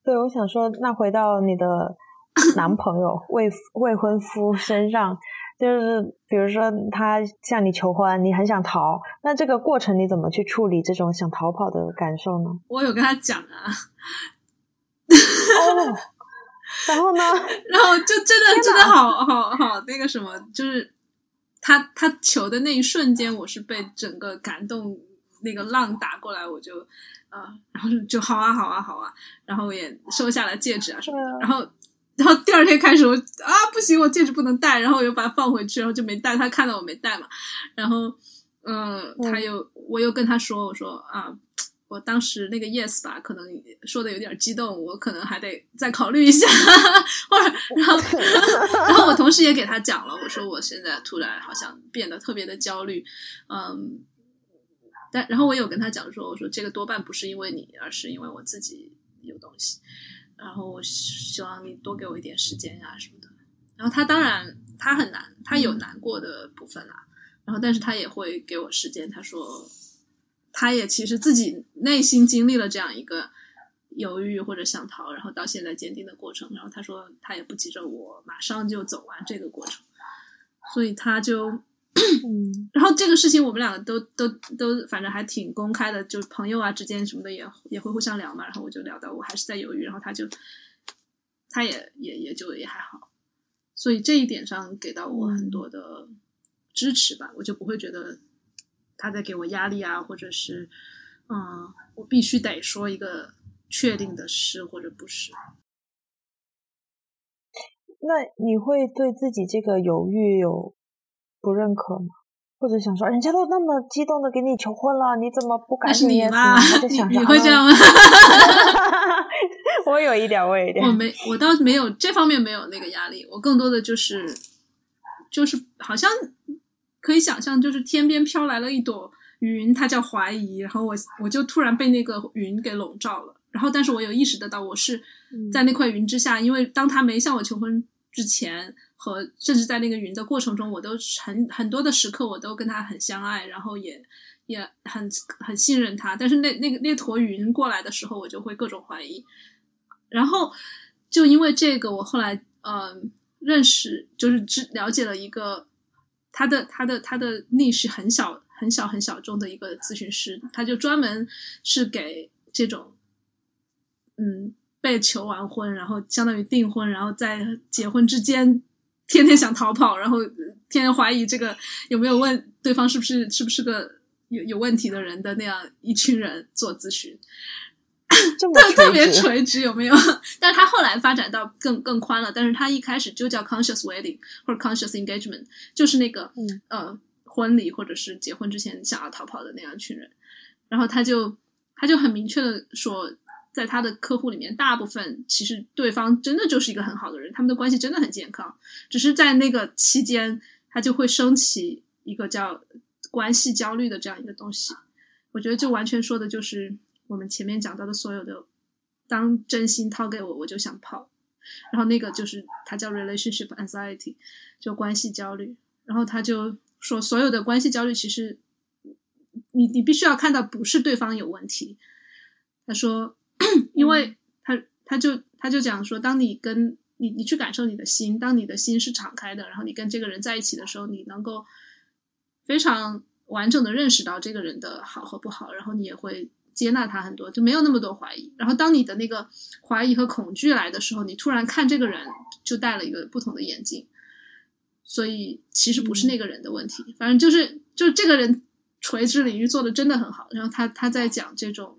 对，我想说，那回到你的 男朋友未未婚夫身上，就是比如说他向你求婚，你很想逃，那这个过程你怎么去处理这种想逃跑的感受呢？我有跟他讲啊，哦，然后呢？然后就真的真的好好好那个什么，就是他他求的那一瞬间，我是被整个感动，那个浪打过来，我就啊、呃然后就好啊好啊好啊，然后也收下了戒指啊什么的，然后然后第二天开始我啊不行，我戒指不能戴，然后我又把它放回去，然后就没戴，他看到我没戴嘛，然后嗯，他又我又跟他说，我说啊。我当时那个 yes 吧，可能说的有点激动，我可能还得再考虑一下，或者然后 然后我同时也给他讲了，我说我现在突然好像变得特别的焦虑，嗯，但然后我有跟他讲说，我说这个多半不是因为你，而是因为我自己有东西，然后我希望你多给我一点时间呀、什么的。然后他当然他很难，他有难过的部分啦，然后但是他也会给我时间，他说他也其实自己内心经历了这样一个。犹豫或者想逃，然后到现在坚定的过程。然后他说他也不急着我马上就走完这个过程，所以他就，嗯然后这个事情我们两个都都都反正还挺公开的，就朋友啊之间什么的也也会互相聊嘛。然后我就聊到我还是在犹豫，然后他就他也也也就也还好，所以这一点上给到我很多的支持吧，我就不会觉得他在给我压力啊，或者是嗯，我必须得说一个。确定的是或者不是？那你会对自己这个犹豫有不认可吗？或者想说，人家都那么激动的给你求婚了，你怎么不赶那是你吧？你你会这样吗？我有一点，我有一点。我没，我倒没有这方面没有那个压力，我更多的就是就是好像可以想象，就是天边飘来了一朵云，它叫怀疑，然后我我就突然被那个云给笼罩了。然后，但是我有意识得到，我是在那块云之下，因为当他没向我求婚之前，和甚至在那个云的过程中，我都很很多的时刻，我都跟他很相爱，然后也也很很信任他。但是那那个那坨云过来的时候，我就会各种怀疑。然后就因为这个，我后来呃认识，就是知了解了一个他的他的他的历史很小很小很小众的一个咨询师，他就专门是给这种。嗯，被求完婚，然后相当于订婚，然后在结婚之间，天天想逃跑，然后天天怀疑这个有没有问对方是不是是不是个有有问题的人的那样一群人做咨询，特，特别垂直有没有？但是他后来发展到更更宽了，但是他一开始就叫 conscious wedding 或者 conscious engagement，就是那个、嗯、呃婚礼或者是结婚之前想要逃跑的那样一群人，然后他就他就很明确的说。在他的客户里面，大部分其实对方真的就是一个很好的人，他们的关系真的很健康。只是在那个期间，他就会升起一个叫关系焦虑的这样一个东西。我觉得就完全说的就是我们前面讲到的所有的，当真心掏给我，我就想跑。然后那个就是他叫 relationship anxiety，就关系焦虑。然后他就说，所有的关系焦虑其实你你必须要看到不是对方有问题。他说。因为他他就他就讲说，当你跟你你去感受你的心，当你的心是敞开的，然后你跟这个人在一起的时候，你能够非常完整的认识到这个人的好和不好，然后你也会接纳他很多，就没有那么多怀疑。然后当你的那个怀疑和恐惧来的时候，你突然看这个人就戴了一个不同的眼镜，所以其实不是那个人的问题，反正就是就是这个人垂直领域做的真的很好。然后他他在讲这种。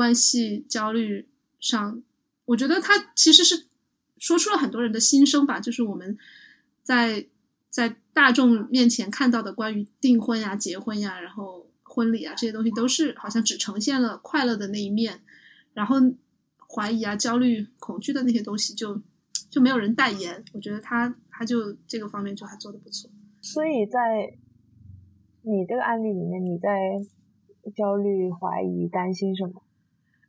关系焦虑上我觉得他其实是说出了很多人的心声吧，就是我们在在大众面前看到的关于订婚呀、结婚呀，然后婚礼啊这些东西，都是好像只呈现了快乐的那一面，然后怀疑啊、焦虑、恐惧的那些东西就就没有人代言。我觉得他他就这个方面就还做的不错。所以在你这个案例里面，你在焦虑、怀疑、担心什么？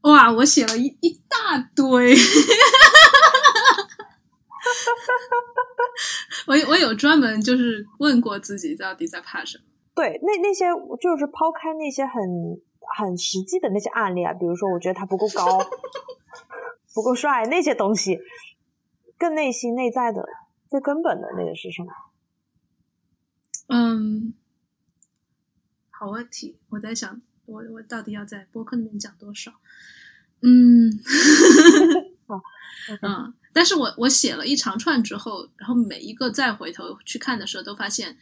哇，我写了一一大堆。我我有专门就是问过自己到底在怕什么。对，那那些就是抛开那些很很实际的那些案例啊，比如说我觉得他不够高、不够帅那些东西，更内心内在的最根本的那个是什么？嗯，好问题，我在想，我我到底要在播客里面讲多少？嗯，好，嗯，但是我我写了一长串之后，然后每一个再回头去看的时候，都发现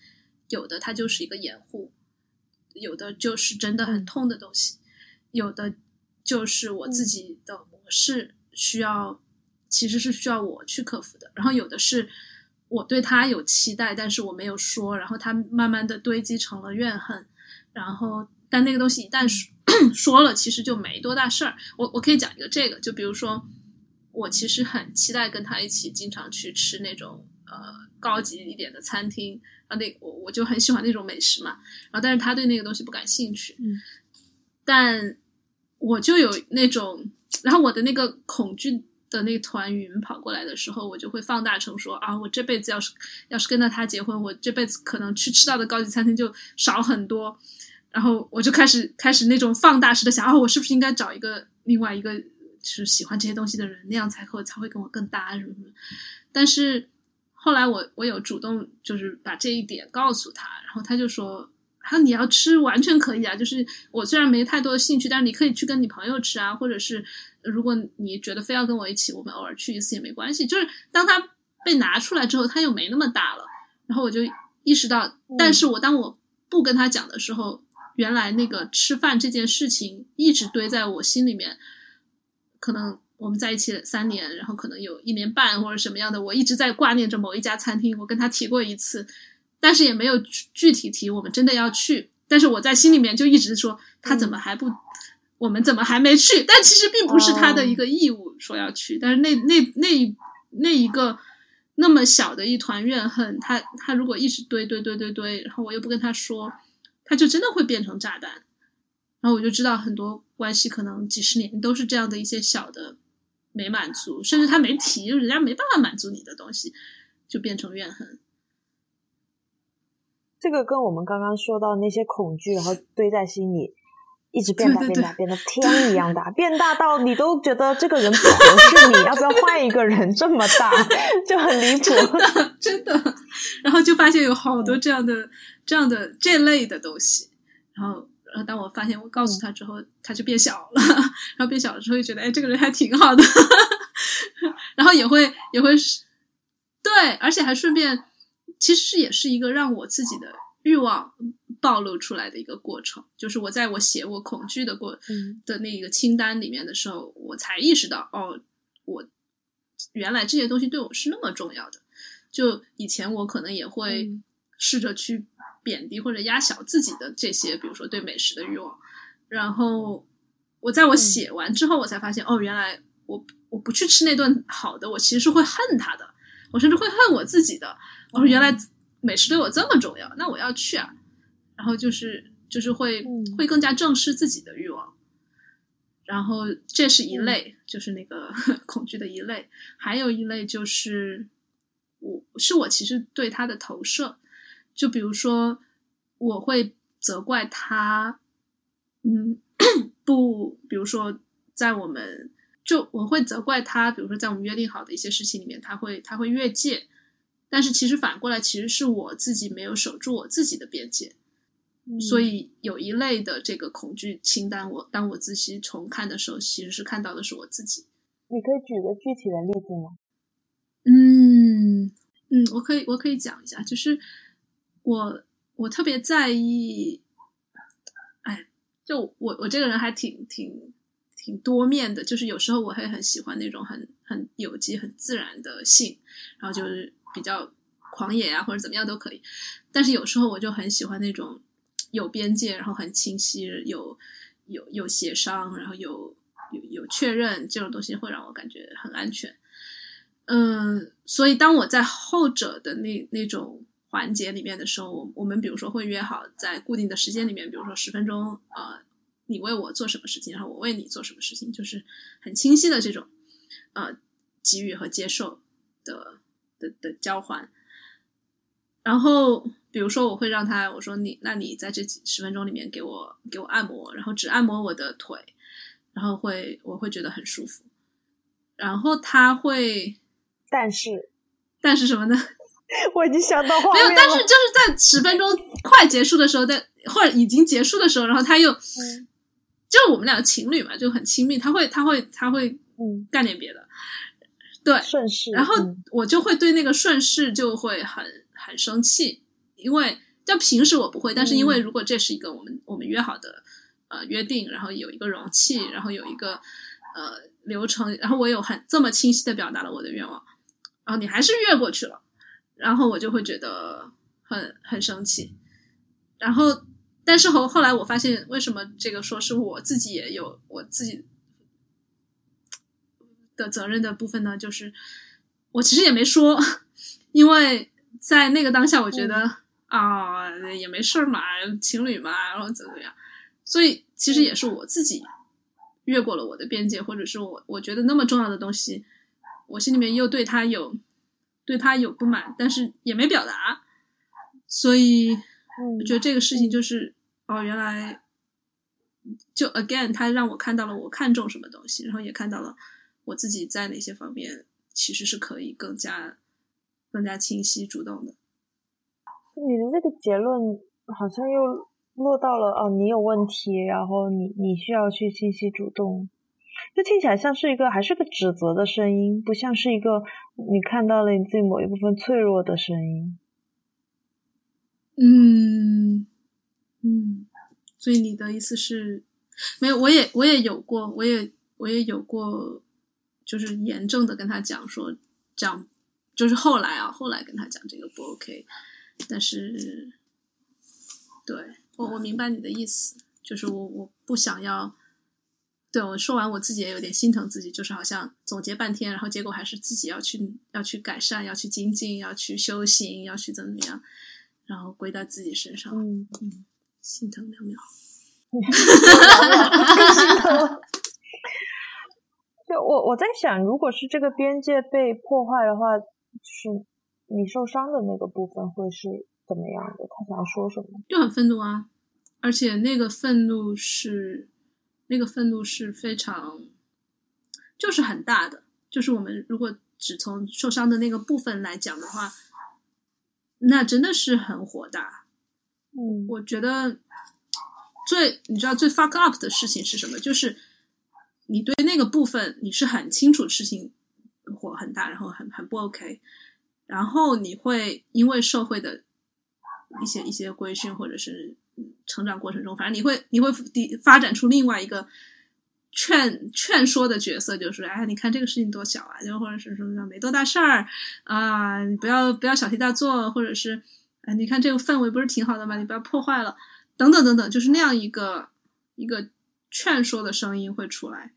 有的它就是一个掩护，有的就是真的很痛的东西，有的就是我自己的模式需要，其实是需要我去克服的，然后有的是。我对他有期待，但是我没有说，然后他慢慢的堆积成了怨恨，然后但那个东西一旦说 说了，其实就没多大事儿。我我可以讲一个这个，就比如说，我其实很期待跟他一起经常去吃那种呃高级一点的餐厅，啊那我我就很喜欢那种美食嘛，然后但是他对那个东西不感兴趣，嗯，但我就有那种，然后我的那个恐惧。的那团云跑过来的时候，我就会放大成说啊，我这辈子要是要是跟着他结婚，我这辈子可能去吃到的高级餐厅就少很多。然后我就开始开始那种放大式的想，哦，我是不是应该找一个另外一个是喜欢这些东西的人，那样才会才会跟我更搭什么什么。但是后来我我有主动就是把这一点告诉他，然后他就说。他说：“你要吃完全可以啊，就是我虽然没太多的兴趣，但是你可以去跟你朋友吃啊，或者是如果你觉得非要跟我一起，我们偶尔去一次也没关系。就是当他被拿出来之后，他又没那么大了，然后我就意识到，但是我当我不跟他讲的时候，原来那个吃饭这件事情一直堆在我心里面。可能我们在一起三年，然后可能有一年半或者什么样的，我一直在挂念着某一家餐厅，我跟他提过一次。”但是也没有具体提我们真的要去，但是我在心里面就一直说他怎么还不，我们怎么还没去？但其实并不是他的一个义务说要去，但是那那那那一个那么小的一团怨恨，他他如果一直堆堆堆堆堆，然后我又不跟他说，他就真的会变成炸弹。然后我就知道很多关系可能几十年都是这样的一些小的没满足，甚至他没提，人家没办法满足你的东西，就变成怨恨。这个跟我们刚刚说到那些恐惧，然后堆在心里，一直变大、变大、变得天一样大，变大到你都觉得这个人不合适你，要不要换一个人？这么大 就很离谱，真的。然后就发现有好多这样的、这样的这类的东西。然后，然后当我发现我告诉他之后，他就变小了。然后变小了之后，就觉得哎，这个人还挺好的。然后也会也会是，对，而且还顺便。其实也是一个让我自己的欲望暴露出来的一个过程，就是我在我写我恐惧的过的那个清单里面的时候，我才意识到，哦，我原来这些东西对我是那么重要的。就以前我可能也会试着去贬低或者压小自己的这些，比如说对美食的欲望。然后我在我写完之后，我才发现，哦，原来我我不去吃那顿好的，我其实是会恨他的，我甚至会恨我自己的。我说原来美食对我这么重要，那我要去啊！然后就是就是会会更加正视自己的欲望，然后这是一类，就是那个 恐惧的一类。还有一类就是我是我其实对他的投射，就比如说我会责怪他，嗯，不，比如说在我们就我会责怪他，比如说在我们约定好的一些事情里面，他会他会越界。但是其实反过来，其实是我自己没有守住我自己的边界，所以有一类的这个恐惧清单，我当我仔细重看的时候，其实是看到的是我自己。你可以举个具体的例子吗？嗯嗯，我可以我可以讲一下，就是我我特别在意，哎，就我我这个人还挺挺。挺多面的。就是有时候我会很喜欢那种很很有机、很自然的性，然后就是比较狂野啊，或者怎么样都可以。但是有时候我就很喜欢那种有边界，然后很清晰，有有有协商，然后有有有确认这种东西，会让我感觉很安全。嗯，所以当我在后者的那那种环节里面的时候，我我们比如说会约好在固定的时间里面，比如说十分钟，呃，你为我做什么事情，然后我为你做什么事情，就是很清晰的这种呃给予和接受的的的交换。然后比如说我会让他我说你那你在这几十分钟里面给我给我按摩，然后只按摩我的腿，然后会我会觉得很舒服，然后他会。但是，但是什么呢？我已经想到画面没有，但是就是在十分钟快结束的时候，在或者已经结束的时候，然后他又，就我们两个情侣嘛，就很亲密，他会他会他会干点别的，对顺势，然后我就会对那个顺势就会很很生气，因为就平时我不会，但是因为如果这是一个我们我们约好的呃约定，然后有一个容器，然后有一个呃流程，然后我有很这么清晰的表达了我的愿望。然后你还是越过去了，然后我就会觉得很很生气。然后，但是后后来我发现，为什么这个说是我自己也有我自己的责任的部分呢？就是我其实也没说，因为在那个当下，我觉得啊也没事儿嘛，情侣嘛，然后怎么样，所以其实也是我自己越过了我的边界，或者是我我觉得那么重要的东西。我心里面又对他有，对他有不满，但是也没表达，所以我觉得这个事情就是哦，原来就 again，他让我看到了我看重什么东西，然后也看到了我自己在哪些方面其实是可以更加更加清晰主动的。你的这个结论好像又落到了哦，你有问题，然后你你需要去清晰主动。这听起来像是一个，还是个指责的声音，不像是一个你看到了你自己某一部分脆弱的声音。嗯嗯，所以你的意思是，没有，我也我也有过，我也我也有过，就是严正的跟他讲说，讲就是后来啊，后来跟他讲这个不 OK，但是，对我我明白你的意思，就是我我不想要。对我说完，我自己也有点心疼自己，就是好像总结半天，然后结果还是自己要去要去改善，要去精进，要去修行，要去怎么样，然后归到自己身上。嗯嗯，心疼两秒。心疼。就我我在想，如果是这个边界被破坏的话，就是你受伤的那个部分会是怎么样的？他想要说什么？就很愤怒啊，而且那个愤怒是。那个愤怒是非常，就是很大的。就是我们如果只从受伤的那个部分来讲的话，那真的是很火大。嗯，我觉得最你知道最 fuck up 的事情是什么？就是你对那个部分你是很清楚事情火很大，然后很很不 OK，然后你会因为社会的一些一些规训或者是。成长过程中，反正你会你会发展出另外一个劝劝说的角色，就是哎，你看这个事情多小啊，就或者是说没多大事儿啊，你不要不要小题大做，或者是哎，你看这个氛围不是挺好的吗？你不要破坏了，等等等等，就是那样一个一个劝说的声音会出来，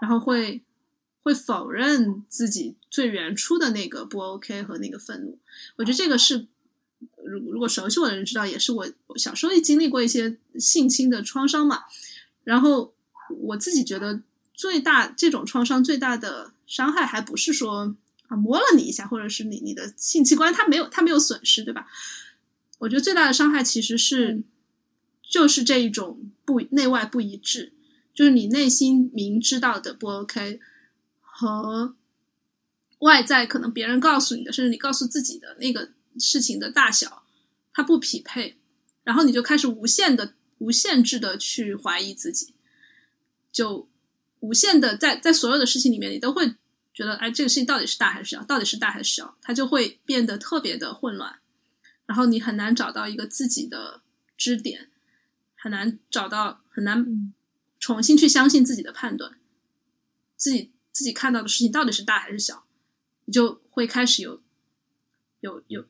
然后会会否认自己最原初的那个不 OK 和那个愤怒。我觉得这个是。如如果熟悉我的人知道，也是我小时候也经历过一些性侵的创伤嘛。然后我自己觉得最大这种创伤最大的伤害，还不是说啊摸了你一下，或者是你你的性器官它没有它没有损失，对吧？我觉得最大的伤害其实是就是这一种不内外不一致，就是你内心明知道的不 OK 和外在可能别人告诉你的，甚至你告诉自己的那个。事情的大小，它不匹配，然后你就开始无限的、无限制的去怀疑自己，就无限的在在所有的事情里面，你都会觉得，哎，这个事情到底是大还是小？到底是大还是小？它就会变得特别的混乱，然后你很难找到一个自己的支点，很难找到，很难重新去相信自己的判断，自己自己看到的事情到底是大还是小，你就会开始有有有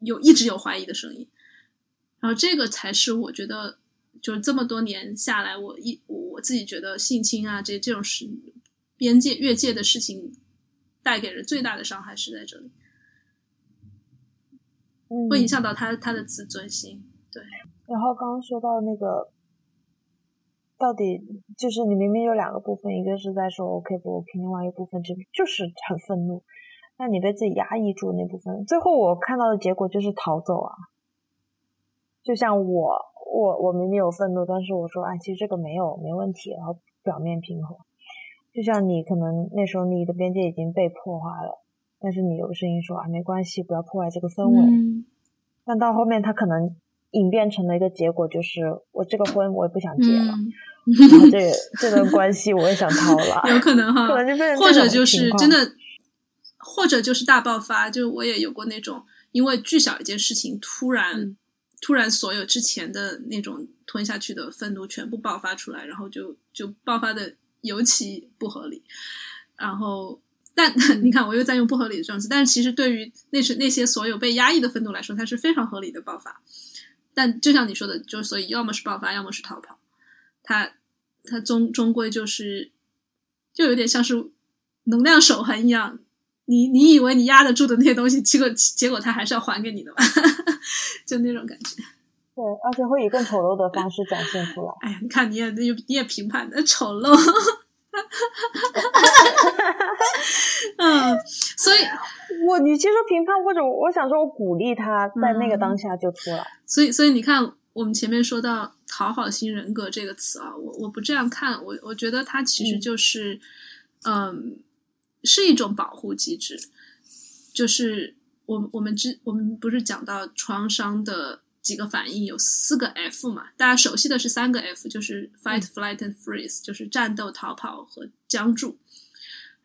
有有一直有怀疑的声音。然后这个才是我觉得，就是这么多年下来，我一我自己觉得性侵啊这这种事，边界越界的事情，带给人最大的伤害是在这里，会影响到他他的自尊心。对。然后刚刚说到那个，到底就是你明明有两个部分，一个是在说 OK 不 OK，另外一个部分就就是很愤怒，那你被自己压抑住那部分，最后我看到的结果就是逃走啊。就像我，我我明明有愤怒，但是我说，哎，其实这个没有没问题，然后表面平和。就像你可能那时候你的边界已经被破坏了，但是你有个声音说啊，没关系，不要破坏这个氛围。但到后面他可能演变成了一个结果，就是我这个婚我也不想结了，然后这这段关系我也想逃了，有可能哈，可能就变成或者就是真的，或者就是大爆发。就我也有过那种，因为巨小一件事情突然。突然，所有之前的那种吞下去的愤怒全部爆发出来，然后就就爆发的尤其不合理。然后，但 你看，我又在用不合理的状词，但是其实对于那是那些所有被压抑的愤怒来说，它是非常合理的爆发。但就像你说的，就所以要么是爆发，要么是逃跑。它它终终归就是就有点像是能量守恒一样。你你以为你压得住的那些东西，结果结果他还是要还给你的嘛？就那种感觉。对，而且会以更丑陋的方式展现出来。哎呀，你看你也你你也评判的丑陋。嗯，所以我你其实评判，或者我想说，我鼓励他在那个当下就出来。所以，所以你看，我们前面说到讨好型人格这个词啊，我我不这样看，我我觉得它其实就是，嗯。是一种保护机制，就是我我们之我们不是讲到创伤的几个反应有四个 F 嘛？大家熟悉的是三个 F，就是 fight, flight and freeze，就是战斗、逃跑和僵住。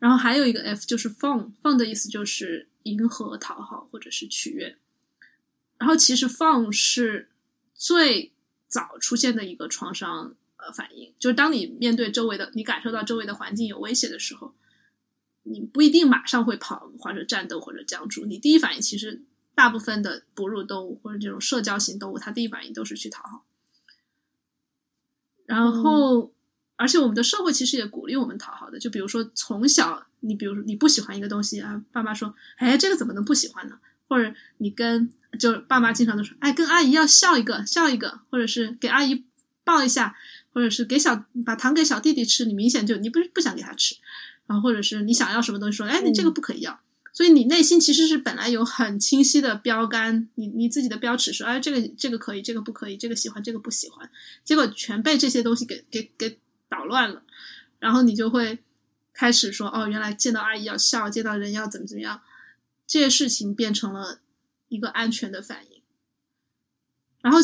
然后还有一个 F 就是 fawn，fawn 的意思就是迎合、讨好或者是取悦。然后其实 fawn 是最早出现的一个创伤呃反应，就是当你面对周围的，你感受到周围的环境有威胁的时候。你不一定马上会跑或者战斗或者僵住，你第一反应其实大部分的哺乳动物或者这种社交型动物，它第一反应都是去讨好。然后，而且我们的社会其实也鼓励我们讨好的，就比如说从小，你比如说你不喜欢一个东西啊，爸妈说，哎，这个怎么能不喜欢呢？或者你跟就爸妈经常都说，哎，跟阿姨要笑一个笑一个，或者是给阿姨抱一下，或者是给小把糖给小弟弟吃，你明显就你不是不想给他吃。然后，或者是你想要什么东西，说，哎，你这个不可以要。所以你内心其实是本来有很清晰的标杆，你你自己的标尺，说，哎，这个这个可以，这个不可以，这个喜欢，这个不喜欢。结果全被这些东西给给给捣乱了。然后你就会开始说，哦，原来见到阿姨要笑，见到人要怎么怎么样，这些事情变成了一个安全的反应。然后，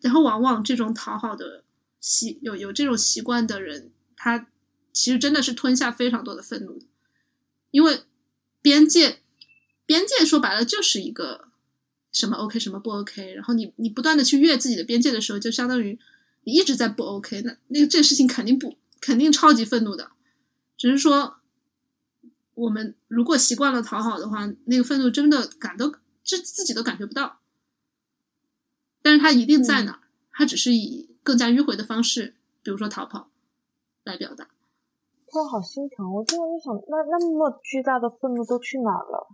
然后往往这种讨好的习有有这种习惯的人，他。其实真的是吞下非常多的愤怒的，因为边界，边界说白了就是一个什么 OK 什么不 OK，然后你你不断的去越自己的边界的时候，就相当于你一直在不 OK，那那个这个事情肯定不肯定超级愤怒的，只是说我们如果习惯了讨好的话，那个愤怒真的感都自自己都感觉不到，但是它一定在那儿，它只是以更加迂回的方式，比如说逃跑来表达。突然好心疼，我真的就想，那那么巨大的愤怒都去哪了？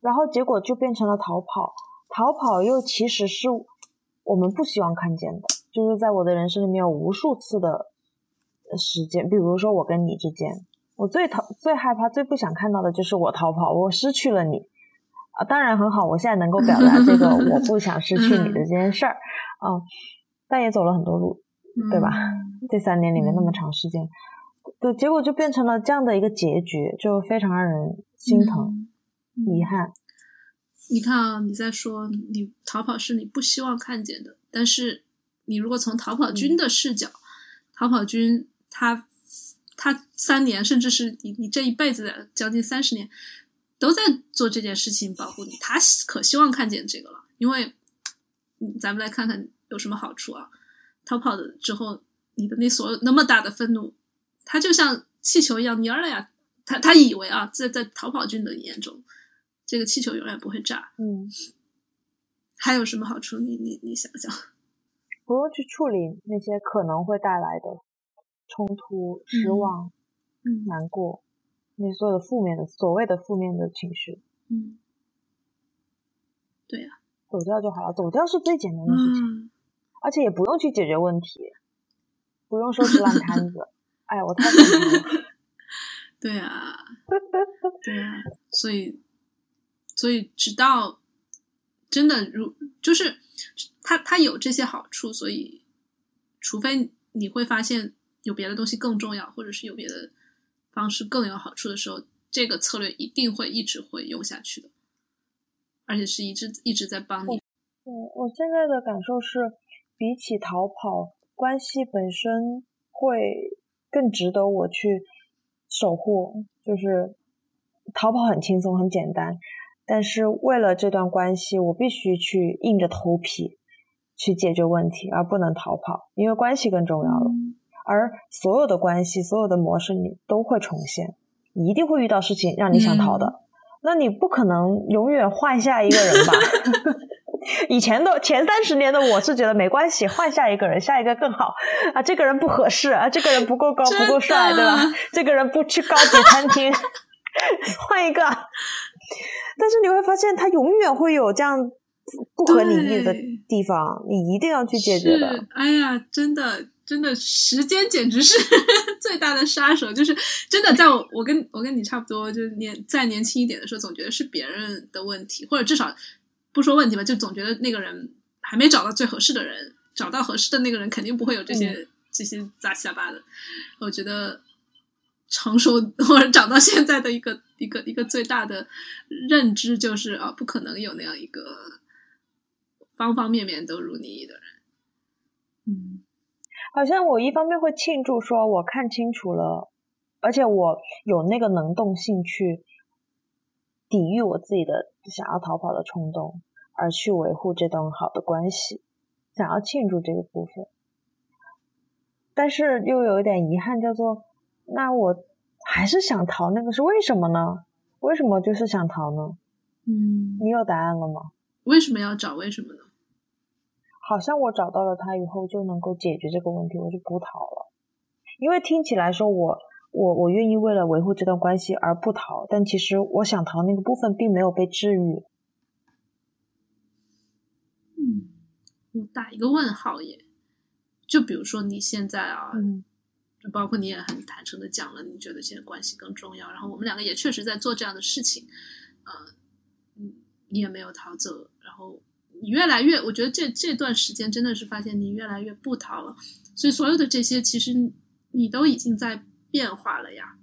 然后结果就变成了逃跑，逃跑又其实是我们不希望看见的。就是在我的人生里面有无数次的时间，比如说我跟你之间，我最逃、最害怕、最不想看到的就是我逃跑，我失去了你啊！当然很好，我现在能够表达这个我不想失去你的这件事儿啊，但也走了很多路，对吧？这三年里面那么长时间。对，结果就变成了这样的一个结局，就非常让人心疼、遗憾。你看啊，你在说你逃跑是你不希望看见的，但是你如果从逃跑军的视角，逃跑军他他三年，甚至是你你这一辈子的将近三十年，都在做这件事情保护你，他可希望看见这个了。因为咱们来看看有什么好处啊？逃跑的之后，你的那所有那么大的愤怒。它就像气球一样蔫了呀，他他以为啊，在在逃跑军的眼中，这个气球永远不会炸。嗯，还有什么好处？你你你想想，不用去处理那些可能会带来的冲突、失望、嗯难过，那所有的负面的所谓的负面的情绪，嗯，对呀、走掉就好了。走掉是最简单的事情，嗯，而且也不用去解决问题，不用收拾烂摊子。哎，我太。对啊，对啊，所以所以直到真的如就是它它有这些好处，所以除非你会发现有别的东西更重要，或者是有别的方式更有好处的时候，这个策略一定会一直会用下去的，而且是一直一直在帮你。对我现在的感受是，比起逃跑，关系本身会更值得我去守护。就是逃跑很轻松很简单，但是为了这段关系，我必须去硬着头皮去解决问题，而不能逃跑，因为关系更重要了。嗯而所有的关系、所有的模式，你都会重现，你一定会遇到事情让你想逃的。那你不可能永远换下一个人吧？以前的前三十年的我是觉得没关系，换下一个人，下一个更好啊。这个人不合适啊，这个人不够高，不够帅，对吧？这个人不去高级餐厅，换一个。但是你会发现，他永远会有这样不合理意的地方，你一定要去解决的。是，哎呀，真的，真的，时间简直是 最大的杀手。就是真的，在我我跟我跟你差不多，就是年再年轻一点的时候，总觉得是别人的问题，或者至少不说问题吧，就总觉得那个人还没找到最合适的人，找到合适的那个人肯定不会有这些、这些杂七杂八的。我觉得成熟或者长到现在的一个一个一个最大的认知就是啊，不可能有那样一个方方面面都如你意的人。嗯好像我一方面会庆祝，说我看清楚了，而且我有那个能动性去抵御我自己的想要逃跑的冲动，而去维护这段好的关系，想要庆祝这个部分。但是又有一点遗憾，叫做那我还是想逃，那个是为什么呢？为什么就是想逃呢？嗯，你有答案了吗？为什么要找为什么呢？好像我找到了他以后就能够解决这个问题，我就不逃了。因为听起来说我我我愿意为了维护这段关系而不逃，但其实我想逃那个部分并没有被治愈。嗯，我打一个问号耶。就比如说你现在啊，嗯就包括你也很坦诚的讲了，你觉得现在关系更重要，然后我们两个也确实在做这样的事情，呃，嗯，你也没有逃走，然后你越来越，我觉得这这段时间真的是发现你越来越不逃了，所以所有的这些其实你都已经在变化了呀，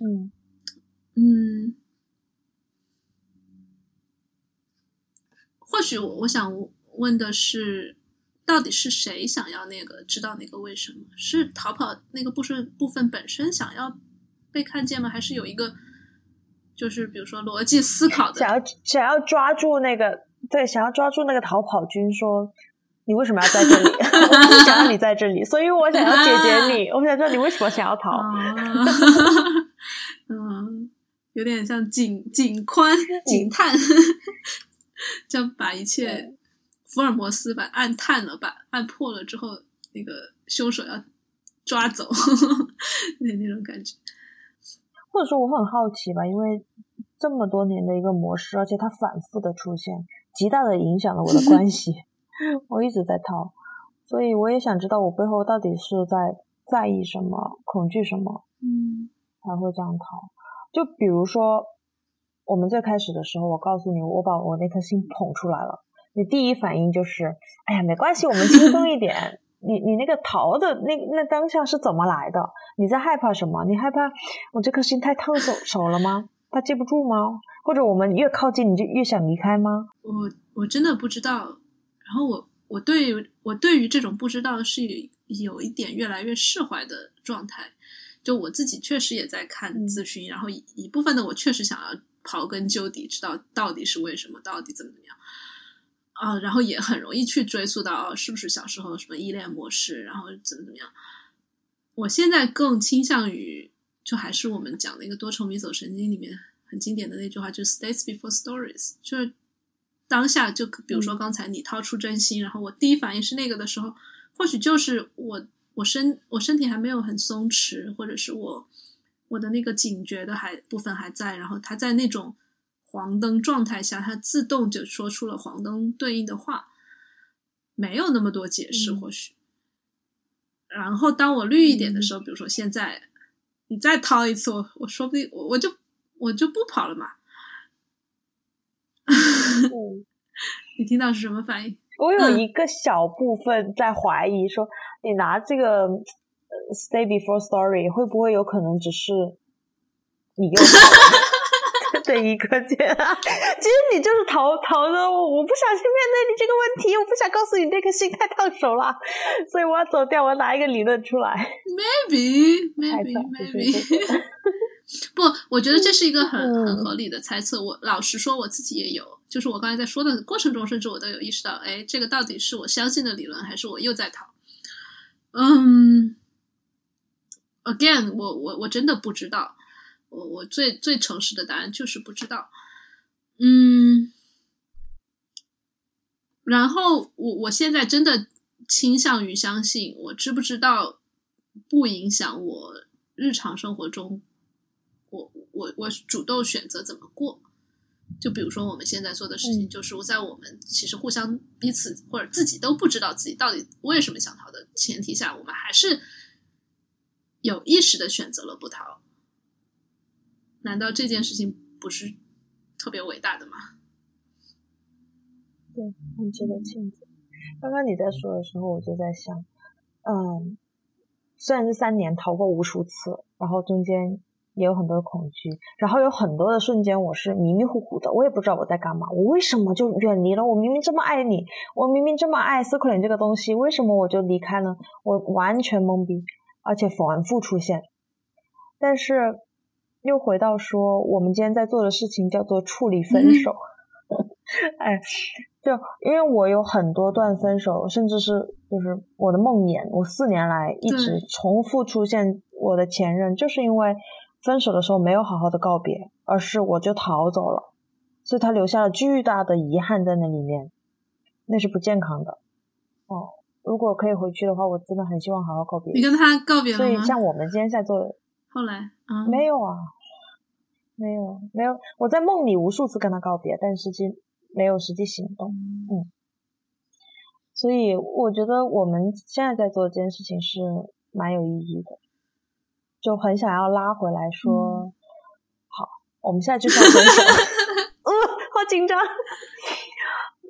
嗯 嗯，或许我我想问的是，到底是谁想要那个知道那个为什么？是逃跑那个部分部分本身想要被看见吗？还是有一个就是比如说逻辑思考的？想要想要抓住那个对，想要抓住那个逃跑军，说你为什么要在这里？我不想让你在这里，所以我想要解决你。我想知道你为什么想要逃。啊，嗯，有点像警警宽警探，这样把一切福尔摩斯把案探了，把案破了之后，那个凶手要抓走，那那种感觉。或者说我很好奇吧，因为这么多年的一个模式，而且它反复的出现，极大的影响了我的关系。我一直在逃，所以我也想知道我背后到底是在在意什么、恐惧什么，嗯才会这样逃。就比如说，我们最开始的时候，我告诉你，我把我那颗心捧出来了，你第一反应就是，哎呀，没关系，我们轻松一点。你你那个逃的那那当下是怎么来的？你在害怕什么？你害怕我这颗心太烫手手了吗？它记不住吗？或者我们越靠近你就越想离开吗？我我真的不知道。然后我我对我对于这种不知道是有有一点越来越释怀的状态。就我自己确实也在看嗯咨询，然后一一部分的我确实想要刨根究底，知道到底是为什么，到底怎么怎么样啊，然后也很容易去追溯到、哦、是不是小时候什么依恋模式，然后怎么怎么样。我现在更倾向于就还是我们讲那个多重迷走神经里面很经典的那句话，就是 “states before stories”，就是当下就比如说刚才你掏出真心，然后我第一反应是那个的时候，或许就是我我身我身体还没有很松弛，或者是我我的那个警觉的还部分还在，然后他在那种黄灯状态下，他自动就说出了黄灯对应的话，没有那么多解释，或许。然后当我绿一点的时候，比如说现在你再掏一次，我我说不定我我就我就不跑了嘛。你听到是什么反应？我有一个小部分在怀疑，说你拿这个 “stay before story” 会不会有可能只是你又 的一个键？其实你就是逃逃的，我不小心面对你这个问题，我不想告诉你那颗心太烫手了，所以我要走掉，我要拿一个理论出来。Maybe, maybe, maybe. 不，我觉得这是一个很很合理的猜测。我老实说，我自己也有，就是我刚才在说的过程中，甚至我都有意识到，哎，这个到底是我相信的理论，还是我又在逃？嗯，Again，我我我真的不知道。我我最最诚实的答案就是不知道。嗯，然后我我现在真的倾向于相信，我知不知道不影响我日常生活中。我我我主动选择怎么过，就比如说我们现在做的事情，就是在我们其实互相彼此或者自己都不知道自己到底为什么想逃的前提下，我们还是有意识的选择了不逃。难道这件事情不是特别伟大的吗？对，很值得庆祝。刚刚你在说的时候，我就在想，嗯，虽然这三年逃过无数次，然后中间。也有很多的恐惧，然后有很多的瞬间，我是迷迷糊糊的，我也不知道我在干嘛，我为什么就远离了？我明明这么爱你，我明明这么爱斯克林这个东西，为什么我就离开了？我完全懵逼，而且反复出现。但是又回到说，我们今天在做的事情叫做处理分手。哎，就因为我有很多段分手，甚至是就是我的梦魇，我四年来一直重复出现我的前任，就是因为。分手的时候没有好好的告别，而是我就逃走了，所以他留下了巨大的遗憾在那里面，那是不健康的。哦，如果可以回去的话，我真的很希望好好告别。你跟他告别了吗？所以像我们今天在做的，后来啊，没有啊，没有没有，我在梦里无数次跟他告别，但实际没有实际行动。嗯，所以我觉得我们现在在做这件事情是蛮有意义的。就很想要拉回来说，好，我们现在就是要分手。嗯，好紧张。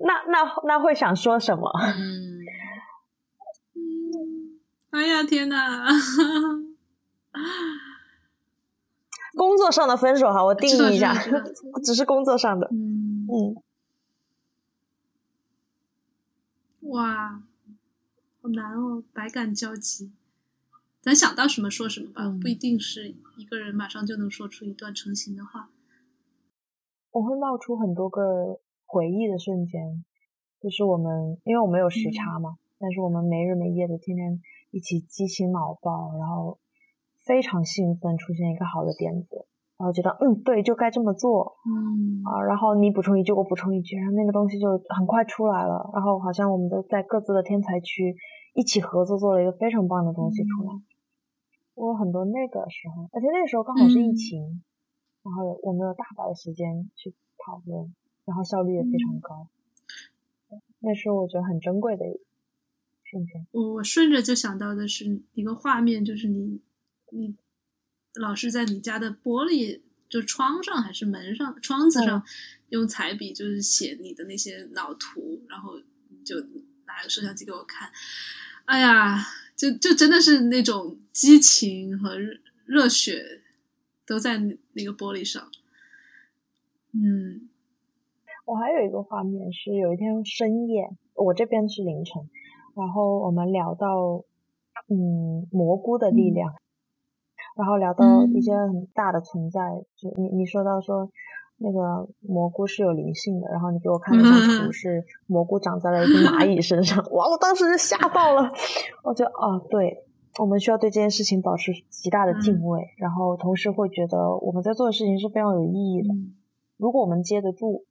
那那那会想说什么？嗯嗯，哎呀天哪！工作上的分手哈，我定义一下，只是工作上的。嗯嗯。哇，好难哦，百感交集。咱想到什么说什么吧，不一定是一个人马上就能说出一段成型的话。我会冒出很多个回忆的瞬间，就是我们，因为我们有时差嘛，但是我们没日没夜的天天一起激情脑爆，然后非常兴奋，出现一个好的点子，然后觉得嗯对，就该这么做，嗯啊，然后你补充一句，我补充一句，然后那个东西就很快出来了，然后好像我们都在各自的天才区一起合作做了一个非常棒的东西出来。我有很多那个时候，而且那个时候刚好是疫情，然后我们有大把的时间去讨论，然后效率也非常高。那时候我觉得很珍贵的瞬间。我我顺着就想到的是一个画面，就是你你老是在你家的玻璃就窗上还是门上窗子上用彩笔就是写你的那些脑图，然后就拿个摄像机给我看。哎呀！就就真的是那种激情和热血都在那个玻璃上，嗯，我还有一个画面是有一天深夜，我这边是凌晨，然后我们聊到嗯蘑菇的力量，然后聊到一些很大的存在，就你你说到说。那个蘑菇是有灵性的，然后你给我看了一张图，是蘑菇长在了一只蚂蚁身上，哇！我当时就吓到了，我觉得啊，对，我们需要对这件事情保持极大的敬畏，然后同时会觉得我们在做的事情是非常有意义的。嗯如果我们接得住，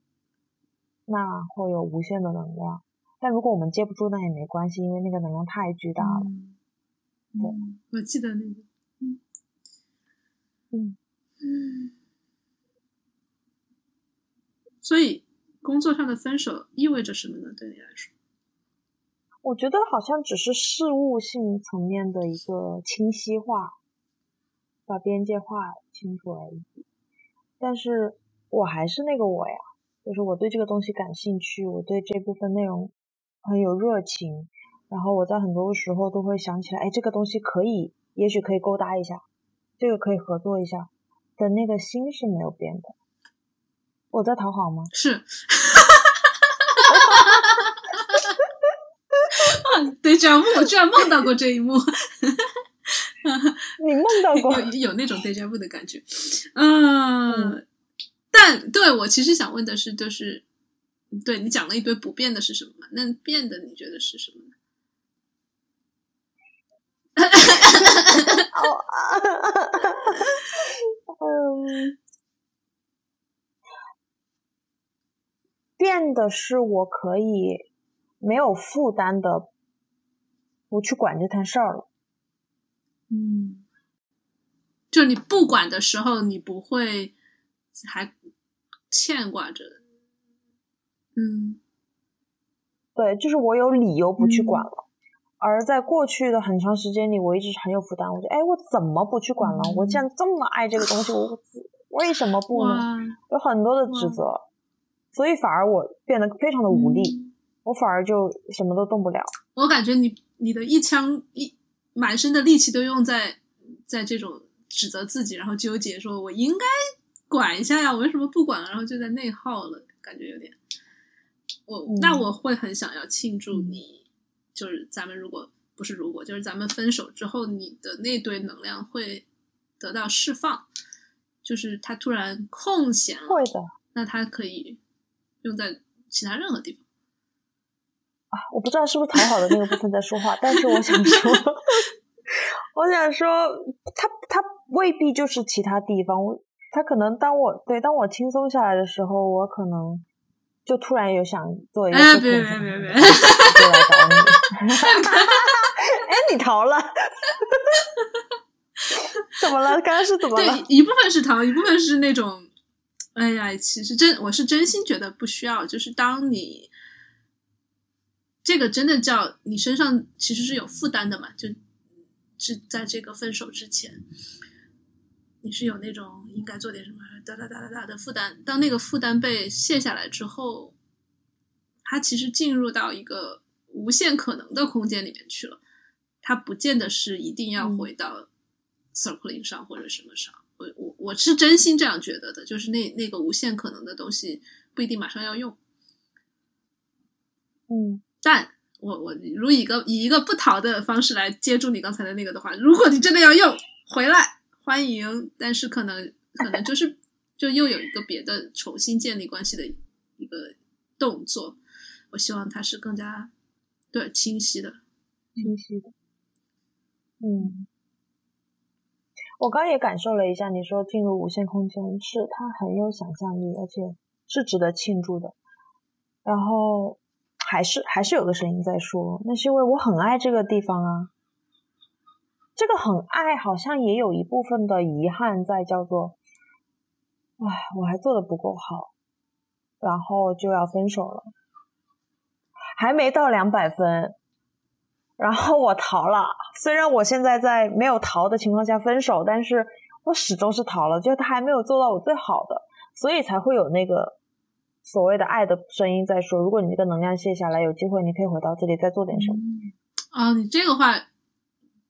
那会有无限的能量；但如果我们接不住，那也没关系，因为那个能量太巨大了。嗯嗯，我记得那个，嗯嗯嗯，所以工作上的分手意味着什么呢？对你来说？我觉得好像只是事务性层面的一个清晰化，把边界画清楚而已。但是我还是那个我呀，就是我对这个东西感兴趣，我对这部分内容很有热情，然后我在很多时候都会想起来，哎，这个东西可以，也许可以勾搭一下，这个可以合作一下的那个心是没有变的。我在讨好吗？是。对，这样梦，我居然梦到过这一幕。你梦到过？有有那种 deja vu 的感觉。嗯，嗯但对我其实想问的是，就是对你讲了一堆不变的是什么嘛？那变的你觉得是什么呢？哦啊，嗯，变的是我可以没有负担的不去管这摊事儿了。嗯，就你不管的时候，你不会还牵挂着。嗯，对，就是我有理由不去管了。嗯而在过去的很长时间里，我一直很有负担。我觉得，哎，我怎么不去管了？嗯、我既然这么爱这个东西，我为什么不呢？有很多的指责，所以反而我变得非常的无力，嗯、我反而就什么都动不了。我感觉你你的一腔一满身的力气都用在在这种指责自己，然后纠结说我应该管一下呀，我为什么不管？然后就在内耗了，感觉有点。我、嗯、那我会很想要庆祝你。就是咱们如果不是如果，就是咱们分手之后，你的那堆能量会得到释放，就是他突然空闲了，会的。那他可以用在其他任何地方。啊，我不知道是不是讨好的那个部分在说话，但是我想说，我想说，他他未必就是其他地方，他可能当我对当我轻松下来的时候，我可能。就突然有想做一个哎，别别别别，就来找你。哎，你逃了？怎么了？刚刚是怎么了？对，一部分是逃，一部分是那种，哎呀，其实真我是真心觉得不需要。就是当你这个真的叫你身上其实是有负担的嘛，就是在这个分手之前。你是有那种应该做点什么哒哒哒哒哒的负担，当那个负担被卸下来之后，它其实进入到一个无限可能的空间里面去了。它不见得是一定要回到 circling 上或者什么上。我我我是真心这样觉得的，就是那那个无限可能的东西不一定马上要用。嗯，但我我如以一个以一个不逃的方式来接住你刚才的那个的话，如果你真的要用回来。欢迎，但是可能可能就是就又有一个别的重新建立关系的一个动作，我希望它是更加对清晰的，清晰的。嗯，我刚也感受了一下，你说进入无限空间是它很有想象力，而且是值得庆祝的。然后还是还是有个声音在说，那是因为我很爱这个地方啊。这个很爱，好像也有一部分的遗憾在，叫做，唉，我还做的不够好，然后就要分手了，还没到两百分，然后我逃了。虽然我现在在没有逃的情况下分手，但是我始终是逃了，就他还没有做到我最好的，所以才会有那个所谓的爱的声音在说，如果你这个能量卸下来，有机会你可以回到这里再做点什么。啊、哦，你这个话。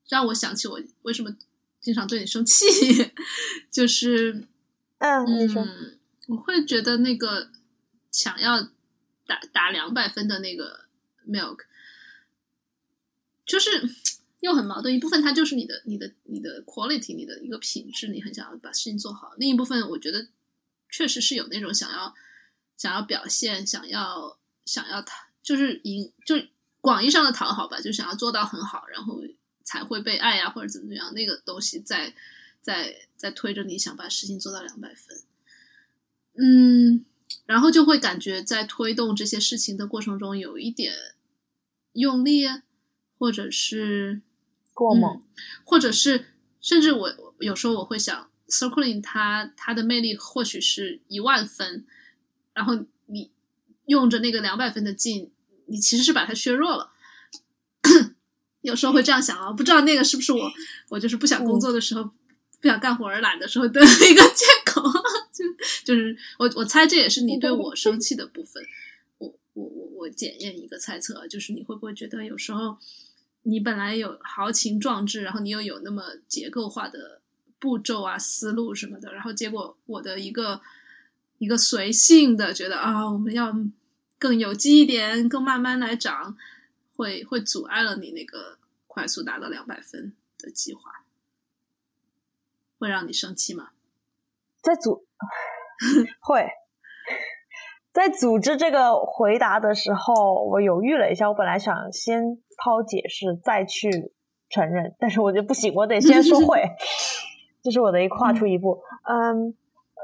让我想起我为什么经常对你生气，就是，嗯，嗯，我会觉得那个想要打打两百分的那个 milk，就是 又很矛盾。一部分它就是你的、你的、你的 quality，你的一个品质，你很想要把事情做好；另一部分，我觉得确实是有那种想要想要表现、想要想要讨，就是赢，就广义上的讨好吧，就想要做到很好，然后。才会被爱呀，或者怎么样，那个东西在在在推着你想把事情做到两百分。嗯，然后就会感觉在推动这些事情的过程中有一点用力，或者是过猛，或者是甚至我有时候我会想，circling 它它的魅力或许是一万分，然后你用着那个两百分的劲，你其实是把它削弱了。有时候会这样想啊，不知道那个是不是我我就是不想工作的时候，不想干活而懒的时候的一个借口。就就是我我猜这也是你对我生气的部分。我我我我检验一个猜测，就是你会不会觉得有时候你本来有豪情壮志，然后你又有那么结构化的步骤啊、思路什么的，然后结果我的一个一个随性的觉得啊，我们要更有机一点，更慢慢来长，会会阻碍了你那个快速达到两百分的计划，会让你生气吗？在组 会，在组织这个回答的时候，我犹豫了一下。我本来想先抛解释，再去承认，但是我觉得不行，我得先说会，这是我的一跨出一步。嗯，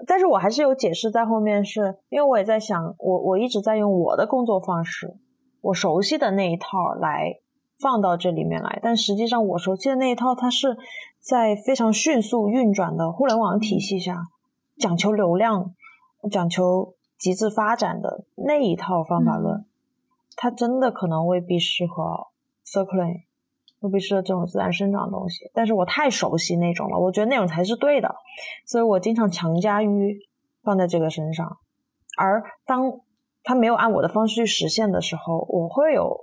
但是我还是有解释在后面，是因为我也在想，我我一直在用我的工作方式，我熟悉的那一套来放到这里面来，但实际上我熟悉的那一套，它是在非常迅速运转的互联网体系下。讲求流量、讲求极致发展的那一套方法论，它真的可能未必适合 circling，未必适合这种自然生长的东西。但是我太熟悉那种了，我觉得那种才是对的，所以我经常强加于放在这个身上。而当他没有按我的方式去实现的时候，我会有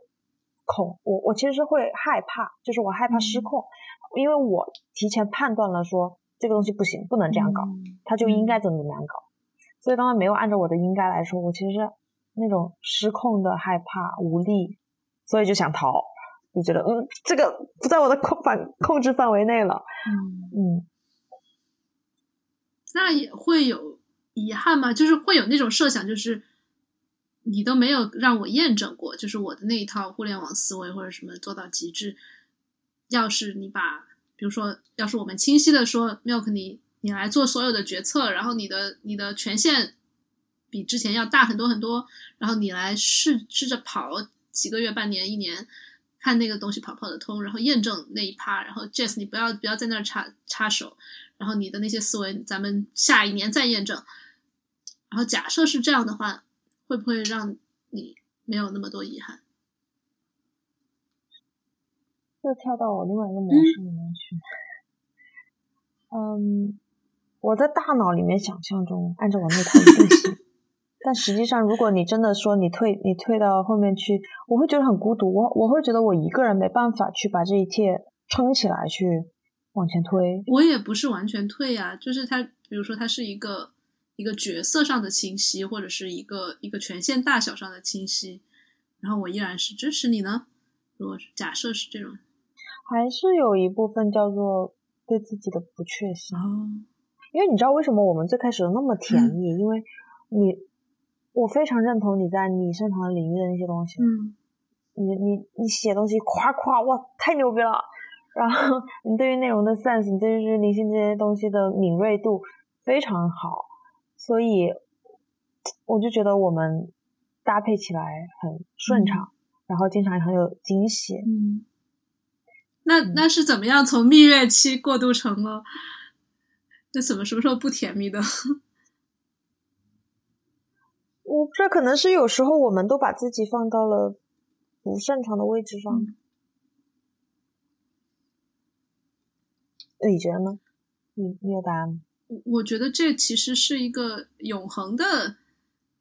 恐，我我其实是会害怕，就是我害怕失控，因为我提前判断了说。这个东西不行，不能这样搞，它就应该怎么怎么样搞。所以当他没有按照我的应该来说，我其实那种失控的害怕、无力，所以就想逃，就觉得嗯，这个不在我的控范控制范围内了。嗯嗯，那也会有遗憾吗？就是会有那种设想，就是你都没有让我验证过，就是我的那一套互联网思维或者什么做到极致。要是你把。比如说，要是我们清晰的说，Milk，你你来做所有的决策，然后你的你的权限比之前要大很多很多，然后你来试试着跑几个月、半年、一年，看那个东西跑不跑得通，然后验证那一趴，然后 Jess，你不要不要在那儿插插手，然后你的那些思维，咱们下一年再验证。然后假设是这样的话，会不会让你没有那么多遗憾？又跳到我另外一个模式里面去。嗯，我在大脑里面想象中按照我那套一定行，但实际上，如果你真的说你退，你退到后面去，我会觉得很孤独。我我会觉得我一个人没办法去把这一切撑起来，去往前推。我也不是完全退呀，就是他，比如说他是一个一个角色上的清晰，或者是一个一个权限大小上的清晰，然后我依然是支持你呢。如果是假设是这种。还是有一部分叫做对自己的不确信，因为你知道为什么我们最开始那么甜蜜？因为你，我非常认同你在你擅长的领域的那些东西，嗯，你你你写东西夸夸哇太牛逼了，然后你对于内容的 sense，你对于灵性这些东西的敏锐度非常好，所以我就觉得我们搭配起来很顺畅，然后经常很有惊喜，嗯。那那是怎么样从蜜月期过渡成了？那怎么什么时候不甜蜜的？我这可能是有时候我们都把自己放到了不擅长的位置上。你觉得呢？你你有答案吗？我觉得这其实是一个永恒的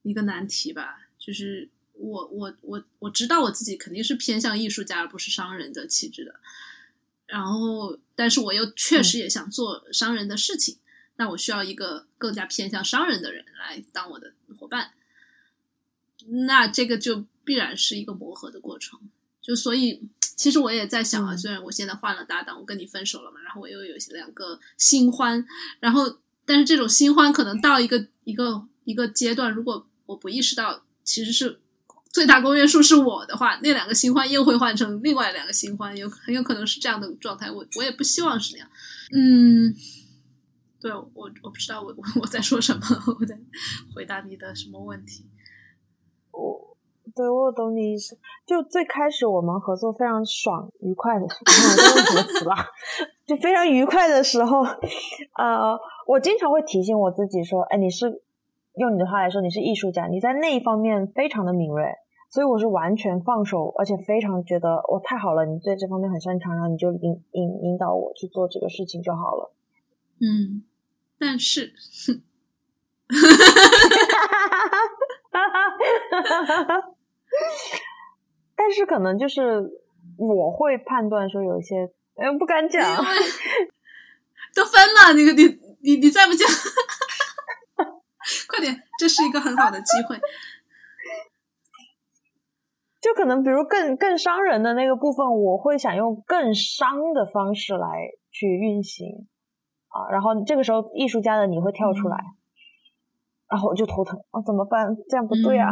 一个难题吧。就是我我我我知道我自己肯定是偏向艺术家而不是商人的气质的。然后，但是我又确实也想做商人的事情，那我需要一个更加偏向商人的人来当我的伙伴。那这个就必然是一个磨合的过程。就所以，其实我也在想啊，虽然我现在换了搭档，我跟你分手了嘛，然后我又有两个新欢，然后，但是这种新欢可能到一个一个一个阶段，如果我不意识到其实是最大公约数是我的话，那两个新欢又会换成另外两个新欢，有很有可能是这样的状态。我我也不希望是那样。嗯，对我我不知道我我我在说什么，我在回答你的什么问题。我对我懂你意思。就最开始我们合作非常爽愉快的，用什么词了？就非常愉快的时候，呃，我经常会提醒我自己说：“哎，你是用你的话来说，你是艺术家，你在那一方面非常的敏锐。”所以我是完全放手，而且非常觉得我太好了，你在这方面很擅长，然后你就引引引导我去做这个事情就好了。嗯，但是，但是可能就是我会判断说有一些，哎，不敢讲，都分了，你你你你再不讲，快点，这是一个很好的机会。就可能，比如更更伤人的那个部分，我会想用更伤的方式来去运行啊。然后这个时候，艺术家的你会跳出来，然后我就头疼啊，怎么办？这样不对啊。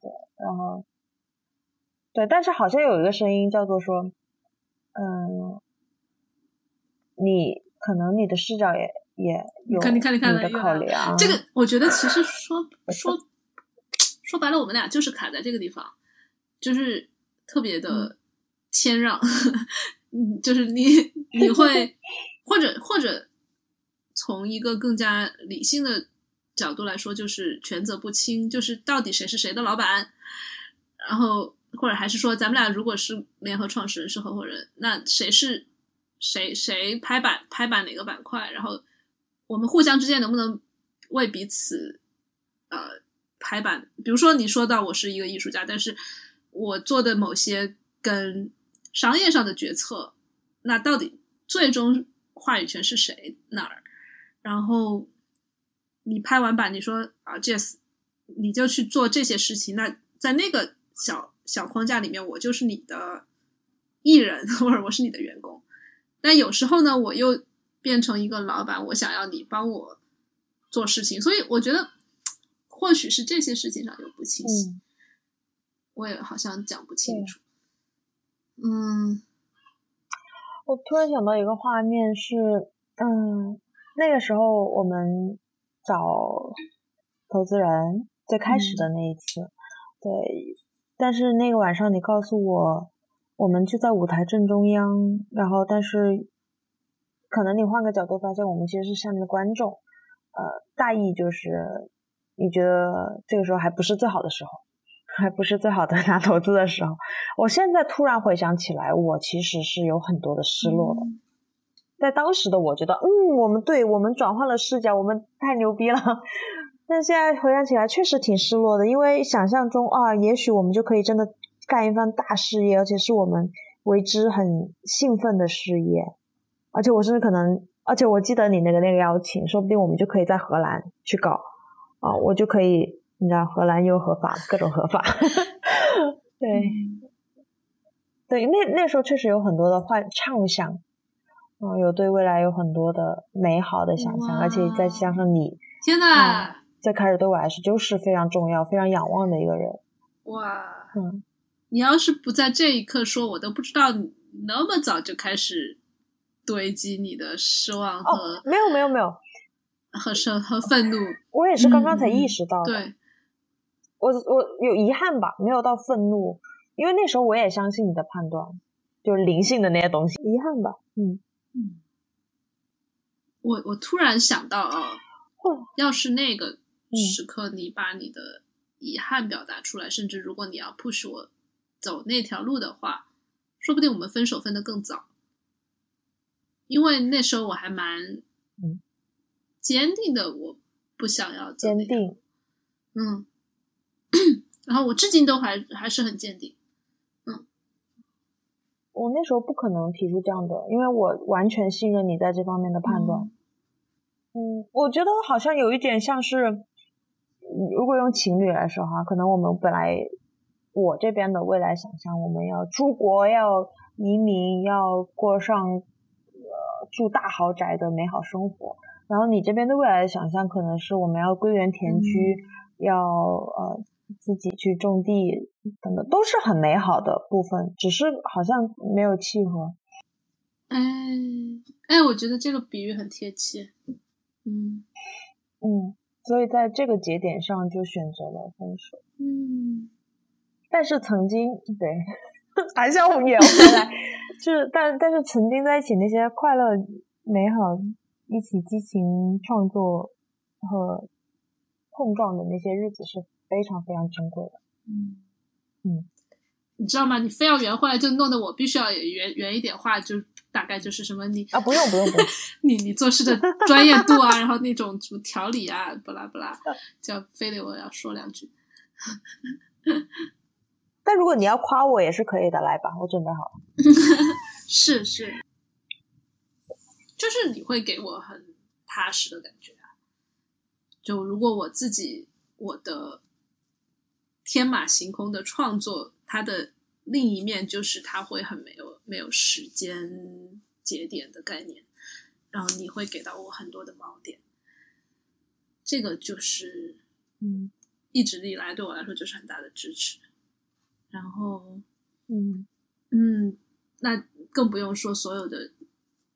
对，然后对，但是好像有一个声音叫做说，嗯，你可能你的视角也也有你看你看你的考量。这个 我觉得其实说说说白了，我们俩就是卡在这个地方。就是特别的谦让，嗯，就是你你会或者或者从一个更加理性的角度来说，就是权责不清，就是到底谁是谁的老板，然后或者还是说咱们俩如果是联合创始人是合伙人，那谁是谁谁拍板拍板哪个板块，然后我们互相之间能不能为彼此呃拍板？比如说你说到我是一个艺术家，但是。我做的某些跟商业上的决策，那到底最终话语权是谁那儿？然后你拍完版，你说啊，Jess，你就去做这些事情。那在那个小小框架里面，我就是你的艺人，或者我是你的员工。但有时候呢，我又变成一个老板，我想要你帮我做事情。所以我觉得，或许是这些事情上有不清晰。我也好像讲不清楚。嗯，我突然想到一个画面是，嗯，那个时候我们找投资人最开始的那一次，对，但是那个晚上你告诉我，我们就在舞台正中央，然后但是可能你换个角度发现，我们其实是下面的观众，呃，大意就是你觉得这个时候还不是最好的时候。还不是最好的 拿投资的时候。我现在突然回想起来，我其实是有很多的失落的。在当时的我觉得，嗯，我们对我们转换了视角，我们太牛逼了。但现在回想起来，确实挺失落的，因为想象中啊，也许我们就可以真的干一番大事业，而且是我们为之很兴奋的事业。而且我甚至可能，而且我记得你那个那个邀请，说不定我们就可以在荷兰去搞啊，我就可以。你知道荷兰又合法，各种合法。对，对，那那时候确实有很多的幻畅想，嗯，有对未来有很多的美好的想象，而且再加上你，天呐，最开始对我来说就是非常重要、非常仰望的一个人。哇，嗯，你要是不在这一刻说，我都不知道你那么早就开始堆积你的失望和没有没有没有和生和愤怒。我也是刚刚才意识到的。对。我我有遗憾吧，没有到愤怒，因为那时候我也相信你的判断，就是灵性的那些东西。遗憾吧，嗯嗯。我我突然想到啊，要是那个时刻你把你的遗憾表达出来，甚至如果你要 push 我走那条路的话，说不定我们分手分的更早，因为那时候我还蛮坚定的，我不想要坚定，嗯。然后我至今都还还是很坚定，嗯，我那时候不可能提出这样的，因为我完全信任你在这方面的判断。嗯，我觉得好像有一点像是，如果用情侣来说哈，可能我们本来我这边的未来想象，我们要出国，要移民，要过上呃住大豪宅的美好生活，然后你这边的未来的想象，可能是我们要归园田居，要呃。自己去种地，等等，都是很美好的部分，只是好像没有契合。哎哎，我觉得这个比喻很贴切。嗯嗯，所以在这个节点上就选择了分手。嗯，但是曾经对，还是要圆回来，就是但但是曾经在一起那些快乐、美好、一起激情创作和碰撞的那些日子是非常非常珍贵的。嗯嗯，你知道吗？你非要圆回来，就弄得我必须要圆圆一点话，就大概就是什么你啊，不用不用不用，你你做事的专业度啊，然后那种什么条理啊，不拉不拉，就要非得我要说两句。但如果你要夸我也是可以的，来吧，我准备好了。是是，就是你会给我很踏实的感觉啊。就如果我自己我的天马行空的创作，它的另一面就是它会很没有没有时间节点的概念，然后你会给到我很多的锚点，这个就是嗯。一直以来对我来说就是很大的支持，然后，嗯。嗯，那更不用说所有的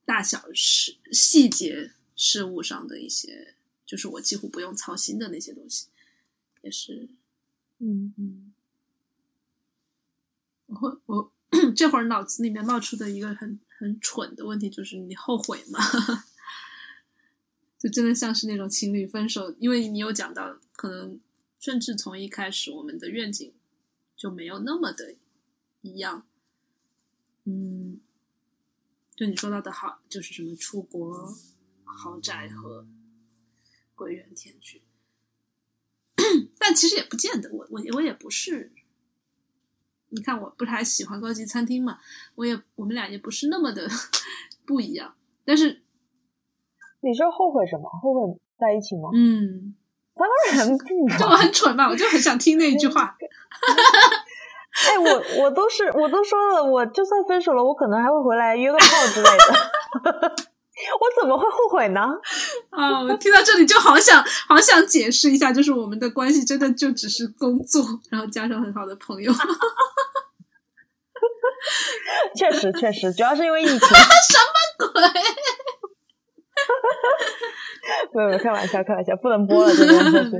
大小事细节事物上的一些，就是我几乎不用操心的那些东西，也是，嗯嗯，我我 这会儿脑子里面冒出的一个很很蠢的问题就是你后悔吗？就真的像是那种情侣分手，因为你有讲到可能。甚至从一开始，我们的愿景就没有那么的一样。嗯，就你说到的好，就是什么出国豪宅和归园田居，但其实也不见得。我我我也不是，你看，我不是还喜欢高级餐厅嘛？我也我们俩也不是那么的 不一样。但是你是后悔什么？后悔在一起吗？嗯。当然不，就我很蠢嘛，我就很想听那一句话。哎，我我都是我都说了，我就算分手了，我可能还会回来约个炮之类的。我怎么会后悔呢？啊，我听到这里就好想好想解释一下，就是我们的关系真的就只是工作，然后加上很好的朋友。确实确实，主要是因为疫情。什么鬼？没有没有，开玩笑开玩笑，不能播了这个东西。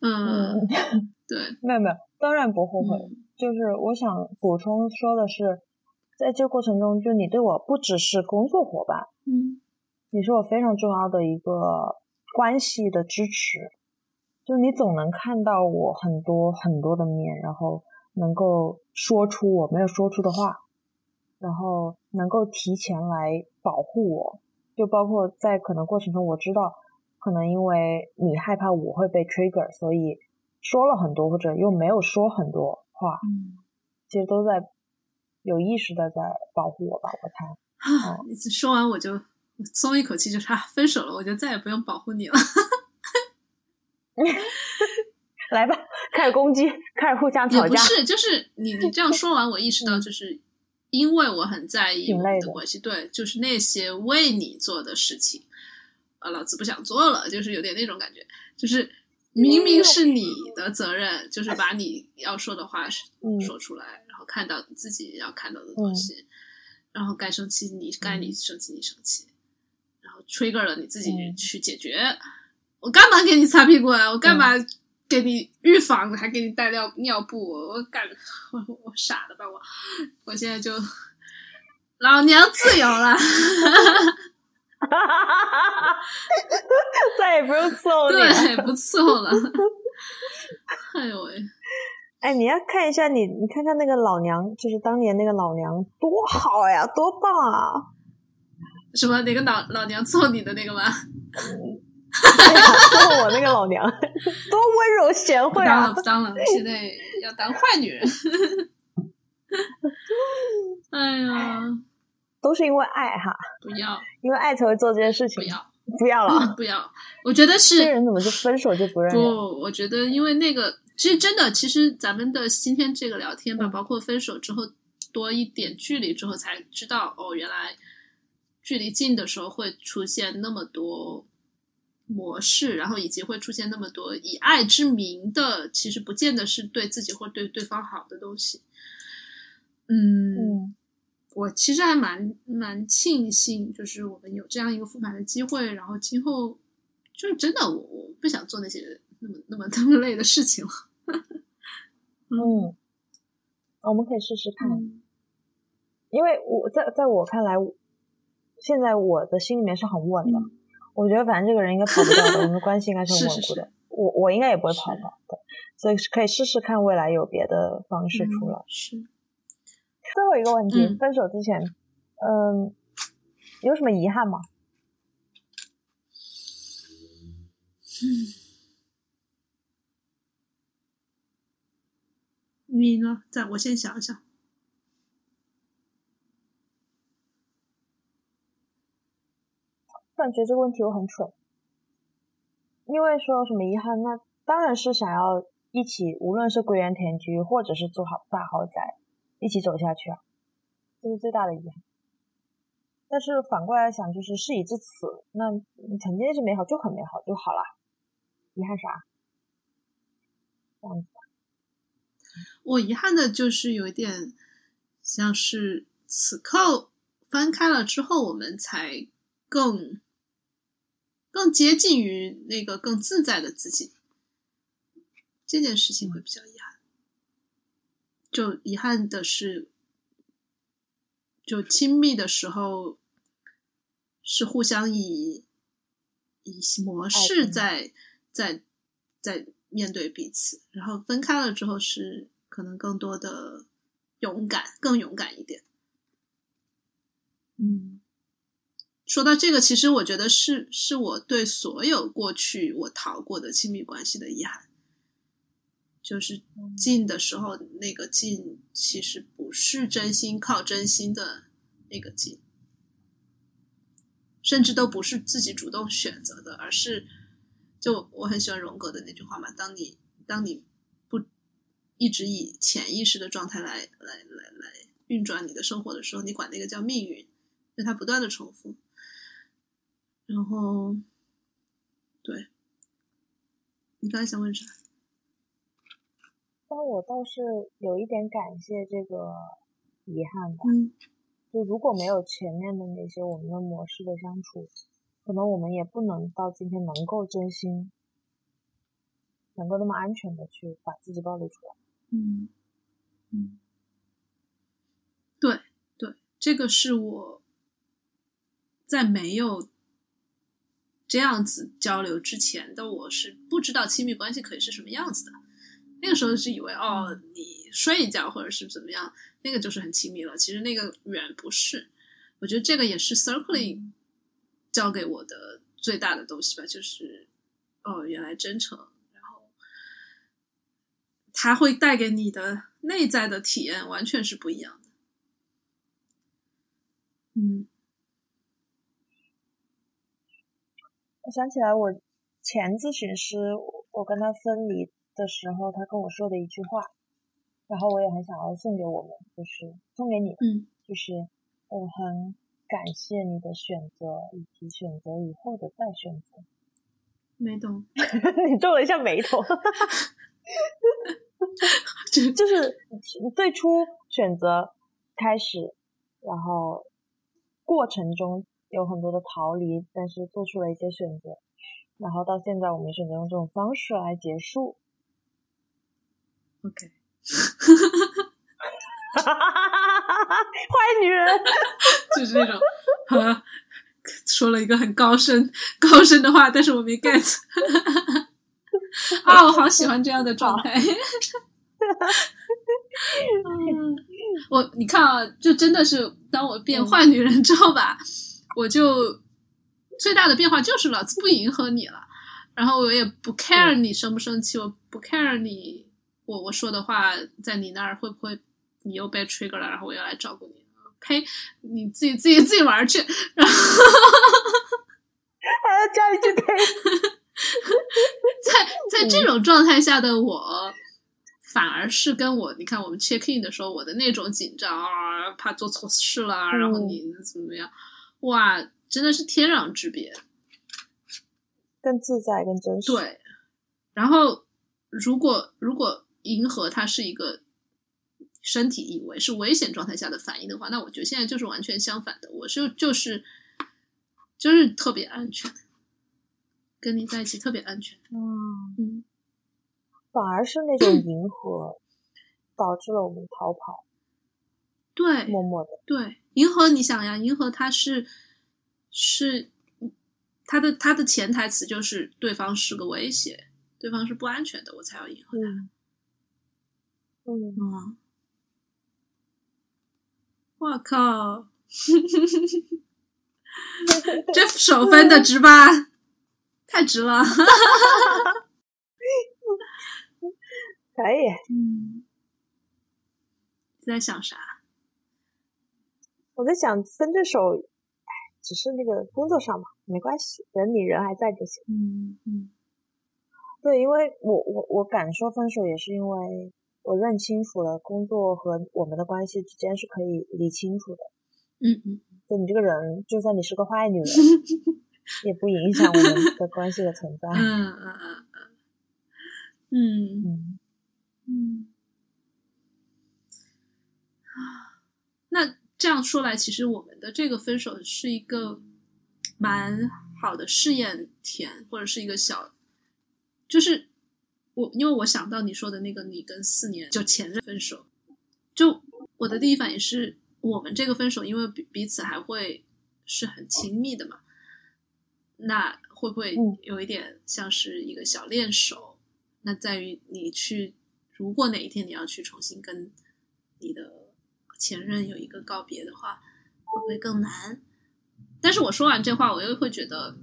嗯，对，没有没有，当然不后悔。就是我想补充说的是，在这个过程中，就你对我不只是工作伙伴，嗯，你是我非常重要的一个关系的支持。就你总能看到我很多很多的面，然后能够说出我没有说出的话，然后能够提前来保护我。就包括在可能过程中，我知道可能因为你害怕我会被 trigger，所以说了很多，或者又没有说很多话，嗯，其实都在有意识的在保护我吧，我猜。说完我就松一口气，就是分手了，我就再也不用保护你了。来吧，开始攻击，开始互相吵架。不是，就是你你这样说完，我意识到就是。因为我很在意我们的关系，对，就是那些为你做的事情，啊，老子不想做了，就是有点那种感觉，就是明明是你的责任，就是把你要说的话说出来，然后看到自己要看到的东西，然后该生气你该你生气你生气，然后 trigger 了你自己去解决，我干嘛给你擦屁股啊？我干嘛？给你预防，还给你带尿尿布，我干，我我傻了吧我，我现在就老娘自由了，再也不用伺候你了，对，不伺候了。哎呦喂！哎，你要看一下你，你看看那个老娘，就是当年那个老娘多好呀，多棒啊！什么哪个老老娘揍你的那个吗？说我那个老娘多温柔贤惠啊！不当了，不当了，现在要当坏女人。哎呀，都是因为爱哈！不要，因为爱才会做这件事情。不要，不要了，不要。我觉得是这人怎么就分手就不认？不，我觉得因为那个，其实真的，其实咱们的今天这个聊天吧，包括分手之后多一点距离之后，才知道哦，原来距离近的时候会出现那么多。模式，然后以及会出现那么多以爱之名的，其实不见得是对自己或对对方好的东西。嗯，嗯我其实还蛮蛮庆幸，就是我们有这样一个复盘的机会，然后今后就是真的我我不想做那些那么那么那么累的事情了。嗯，我们可以试试看，嗯因为我在在我看来，现在我的心里面是很稳的。嗯我觉得反正这个人应该跑不掉的，我们的关系应该是很是是是稳固的。我我应该也不会跑掉的，所以可以试试看未来有别的方式出来。嗯是最后一个问题，嗯分手之前，嗯，有什么遗憾吗？你呢？在我先想一想。突然觉这个问题我很蠢，因为说什么遗憾，那当然是想要一起，无论是归园田居，或者是住好大豪宅，一起走下去啊，这是最大的遗憾。但是反过来想，就是事已至此，那你曾经是美好就很美好就好了，遗憾啥？这样子，我遗憾的就是有一点像是此刻翻开了之后，我们才更更接近于那个更自在的自己。这件事情会比较遗憾。就遗憾的是，就亲密的时候是互相以以模式情在在在面对彼此，然后分开了之后是可能更多的勇敢，更勇敢一点。嗯，说到这个，其实我觉得是是我对所有过去我逃过的亲密关系的遗憾。就是近的时候，那个近其实不是真心靠真心的那个近，甚至都不是自己主动选择的，而是就我很喜欢荣格的那句话嘛：当你当你不一直以潜意识的状态来来来来运转你的生活的时候，你管那个叫命运，因为它不断的重复。然后，对，你刚才想问啥？但我倒是有一点感谢这个遗憾吧。嗯就如果没有前面的那些我们的模式的相处，可能我们也不能到今天能够真心，能够那么安全的去把自己暴露出来。嗯嗯，对对，这个是我在没有这样子交流之前的我是不知道亲密关系可以是什么样子的。那个时候是以为哦，你睡一觉或者是怎么样，那个就是很亲密了。其实那个远不是。我觉得这个也是 circling 教给我的最大的东西吧，就是哦，原来真诚，然后它会带给你的内在的体验完全是不一样的。嗯。我想起来，我前咨询师，我跟他分离的时候，他跟我说的一句话，然后我也很想要送给我们，就是送给你，嗯。就是我很感谢你的选择，以及选择以后的再选择。没懂，你皱了一下眉头，就就是最初选择开始，然后过程中有很多的逃离，但是做出了一些选择，然后到现在我们选择用这种方式来结束。OK。坏女人，就是那种，呃，说了一个很高深高深的话，但是我没 get。啊，我好喜欢这样的状态。嗯我你看啊，就真的是当我变坏女人之后吧，我就最大的变化就是老子不迎合你了，然后我也不 care 你生不生气，我不 care 你我我说的话在你那儿会不会你又被 trigger 了，然后我又来照顾你。呸！你自己自己自己玩去，然后还要加一句呸。在在这种状态下的我，反而是跟我你看我们 check in 的时候，我的那种紧张啊，怕做错事了，然后你怎么样，哇，真的是天壤之别。更自在、更真实。对，然后如果如果迎合它是一个身体以为是危险状态下的反应的话，那我觉得现在就是完全相反的，我是就是就是特别安全，跟你在一起特别安全。嗯，嗯，反而是那种迎合导致了我们逃跑，对，默默的。对，迎合，你想呀，迎合他是是他的他的潜台词就是对方是个威胁，对方是不安全的，我才要迎合他。嗯嗯，嗯，我靠，这手分的值吧？太值了。可以。嗯，你在想啥？我在想分这手，哎，只是那个工作上嘛，没关系，人你人还在就行。嗯嗯对，因为我我我敢说分手，也是因为我认清楚了工作和我们的关系之间是可以理清楚的。嗯嗯就你这个人，就算你是个坏女人，也不影响我们的关系的存在。嗯嗯嗯嗯嗯嗯嗯。那这样说来，其实我们的这个分手是一个蛮好的试验田，或者是一个小，就是我因为我想到你说的那个，你跟四年就前任分手，就我的第一反应是我们这个分手，因为彼彼此还会是很亲密的嘛，那会不会嗯有一点像是一个小练手？那在于你去，如果哪一天你要去重新跟你的前任有一个告别的话，会不会更难？但是我说完这话，我又会觉得，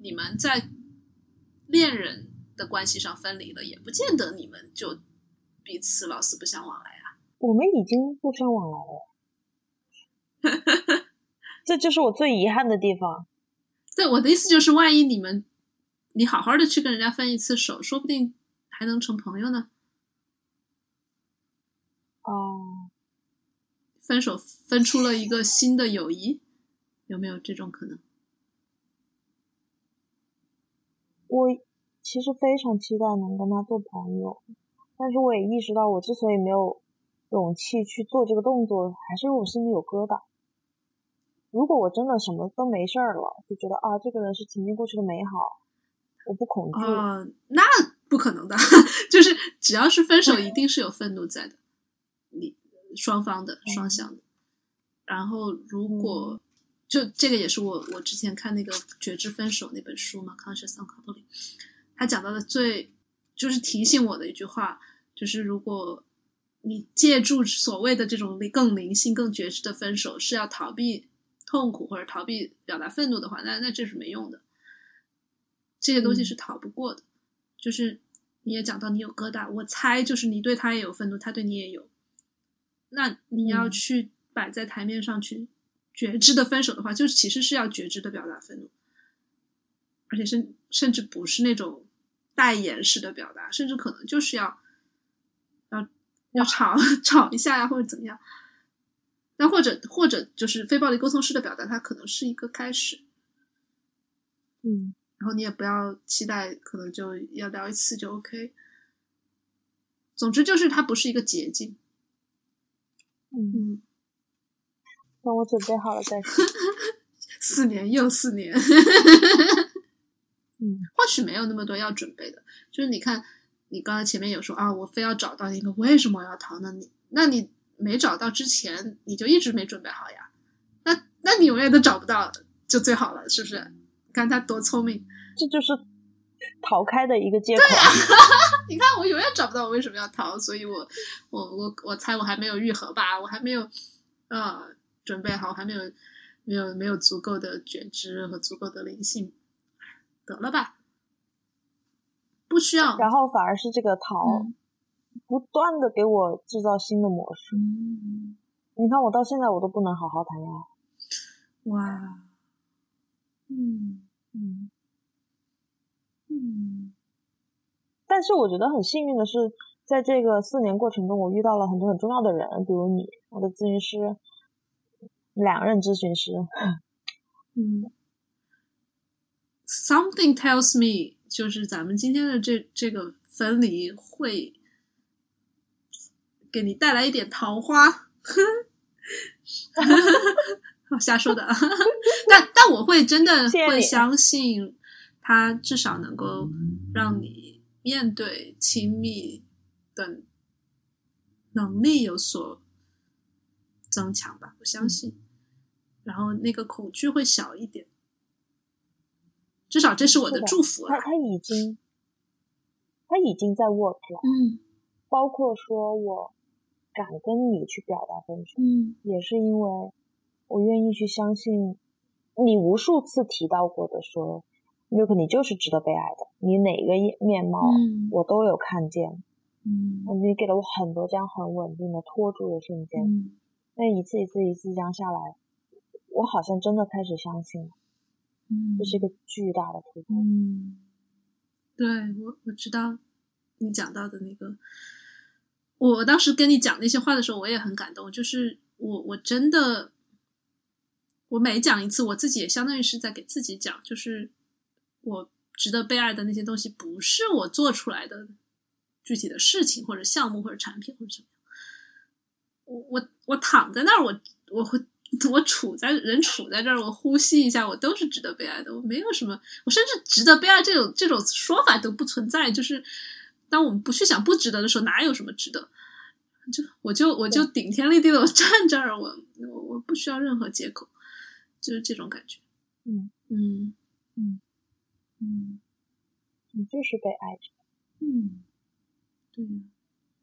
你们在恋人的关系上分离了，也不见得你们就彼此老死不相往来啊。我们已经不相往来了，这就是我最遗憾的地方。对，我的意思就是，万一你们你好好的去跟人家分一次手，说不定还能成朋友呢。哦，分手分出了一个新的友谊，有没有这种可能？我其实非常期待能跟他做朋友，但是我也意识到，我之所以没有勇气去做这个动作，还是因为我心里有疙瘩。如果我真的什么都没事儿了，就觉得啊，这个人是曾经过去的美好，我不恐惧。哦，那不可能的，就是只要是分手，一定是有愤怒在的，你双方的双向的。然后如果就这个也是我我之前看那个《觉知分手》那本书嘛，《Conscious Uncoupling》，他讲到的最就是提醒我的一句话，就是如果你借助所谓的这种更灵性、更觉知的分手，是要逃避痛苦或者逃避表达愤怒的话，那那这是没用的。这些东西是逃不过的。就是你也讲到你有疙瘩，我猜就是你对他也有愤怒，他对你也有。那你要嗯去摆在台面上去觉知的分手的话，就是其实是要觉知的表达愤怒，而且甚甚至不是那种代言式的表达，甚至可能就是要要要吵 吵一下呀，或者怎么样。那或者或者就是非暴力沟通式的表达，它可能是一个开始。嗯然后你也不要期待，可能就要聊一次就 OK。总之就是它不是一个捷径。嗯，嗯，等我准备好了再说。四年又四年，嗯或许没有那么多要准备的。就是你看，你刚才前面有说啊，我非要找到一个为什么我要逃呢？你那你没找到之前，你就一直没准备好呀。那那你永远都找不到，就最好了，是不是？你看他多聪明。这就是逃开的一个借口。你看，我永远找不到我为什么要逃，所以我我我我猜我还没有愈合吧，我还没有呃准备好，还没有没有没有足够的觉知和足够的灵性，得了吧，不需要。然后反而是这个逃，嗯不断的给我制造新的模式。嗯，你看我到现在我都不能好好谈恋爱。哇，嗯嗯，嗯但是我觉得很幸运的是，在这个四年过程中，我遇到了很多很重要的人，比如你，我的咨询师，两任咨询师。嗯，something tells me，就是咱们今天的这这个分离会给你带来一点桃花。我瞎说的，但但我会真的会相信，他至少能够让你面对亲密的能力有所增强吧，我相信，然后那个恐惧会小一点，至少这是我的祝福。他他已经他已经在 work 了，嗯，包括说我敢跟你去表达分手，嗯，也是因为。我愿意去相信你无数次提到过的，说，Milk，你就是值得被爱的。你哪个面貌，我都有看见。嗯，你给了我很多这样很稳定的托住的瞬间。嗯，那一次一次一次这样下来，我好像真的开始相信了。嗯，这是一个巨大的突破。嗯，对我我知道你讲到的那个，我当时跟你讲那些话的时候，我也很感动。就是我我真的。我每讲一次，我自己也相当于是在给自己讲，就是我值得被爱的那些东西，不是我做出来的具体的事情或者项目或者产品或者什么。我我我躺在那儿，我我会我处在人处在这儿，我呼吸一下，我都是值得被爱的。我没有什么，我甚至值得被爱这种这种说法都不存在。就是当我们不去想不值得的时候，哪有什么值得？就我就我就顶天立地的我 站这儿，我我我不需要任何借口。就是这种感觉，嗯。嗯。嗯。嗯，你就是被爱着，嗯，对，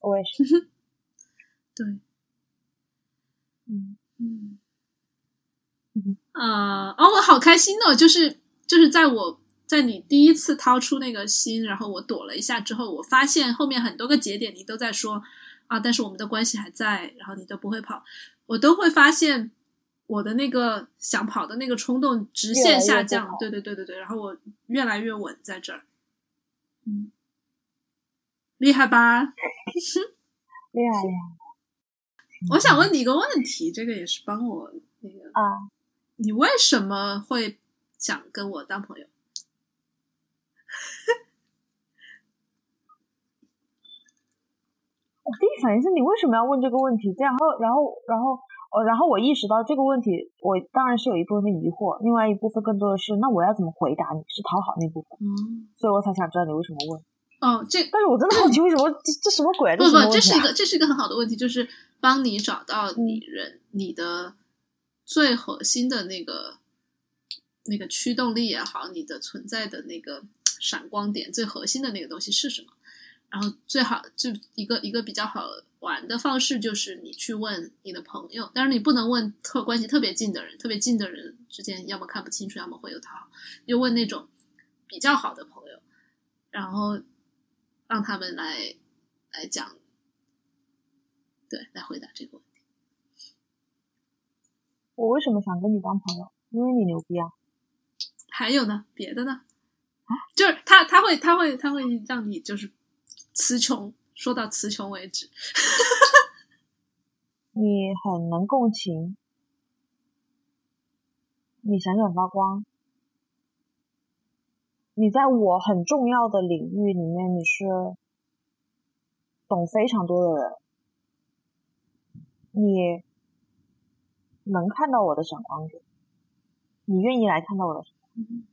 我也是，对，嗯。嗯嗯啊哦，我好开心哦！就是就是在我在你第一次掏出那个心，然后我躲了一下之后，我发现后面很多个节点你都在说啊，但是我们的关系还在，然后你都不会跑，我都会发现。我的那个想跑的那个冲动直线下降，对对对对对，然后我越来越稳在这儿，嗯，厉害吧？厉害厉害！我想问你一个问题，这个也是帮我那个啊，你为什么会想跟我当朋友？我第一反应是你为什么要问这个问题？然后，然后，然后。呃，然后我意识到这个问题，我当然是有一部分疑惑，另外一部分更多的是，那我要怎么回答你？是讨好那部分，嗯，所以我才想知道你为什么问。哦，这，但是我真的好奇，为什么这这什么鬼？不不，这是一个这是一个很好的问题，就是帮你找到你人你的最核心的那个那个驱动力也好，你的存在的那个闪光点，最核心的那个东西是什么？然后最好就一个一个比较好。玩的方式就是你去问你的朋友，但是你不能问特关系特别近的人，特别近的人之间要么看不清楚，要么会有讨好，就问那种比较好的朋友，然后让他们来来讲，对，来回答这个问题。我为什么想跟你当朋友？因为你牛逼啊！还有呢？别的呢？啊，就是他他会他会他会让你就是词穷。说到词穷为止，你很能共情，你闪闪发光，你在我很重要的领域里面，你是懂非常多的人，你能看到我的闪光点，你愿意来看到我的闪光点。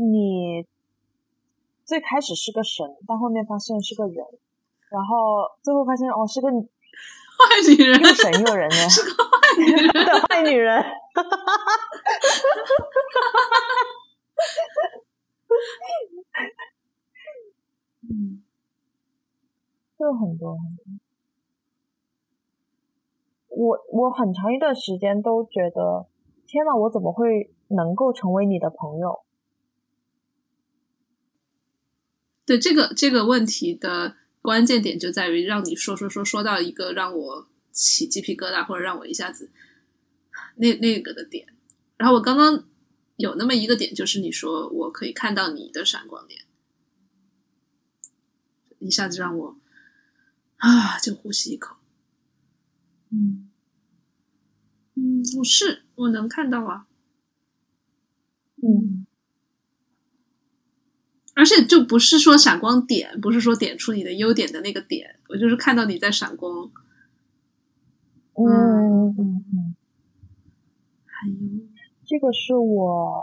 你最开始是个神，但后面发现是个人，然后最后发现哦 是个坏女人，又神又人呢，是个坏女人。的坏女人。嗯，有很多很多。我我很长一段时间都觉得，天呐，我怎么会能够成为你的朋友？对这个这个问题的关键点就在于让你说说说说到一个让我起鸡皮疙瘩或者让我一下子那那个的点，然后我刚刚有那么一个点，就是你说我可以看到你的闪光点，一下子让我啊就呼吸一口，嗯。嗯，我是我能看到啊，嗯。而且就不是说闪光点，不是说点出你的优点的那个点，我就是看到你在闪光。嗯嗯。嗯嗯，还有，这个是我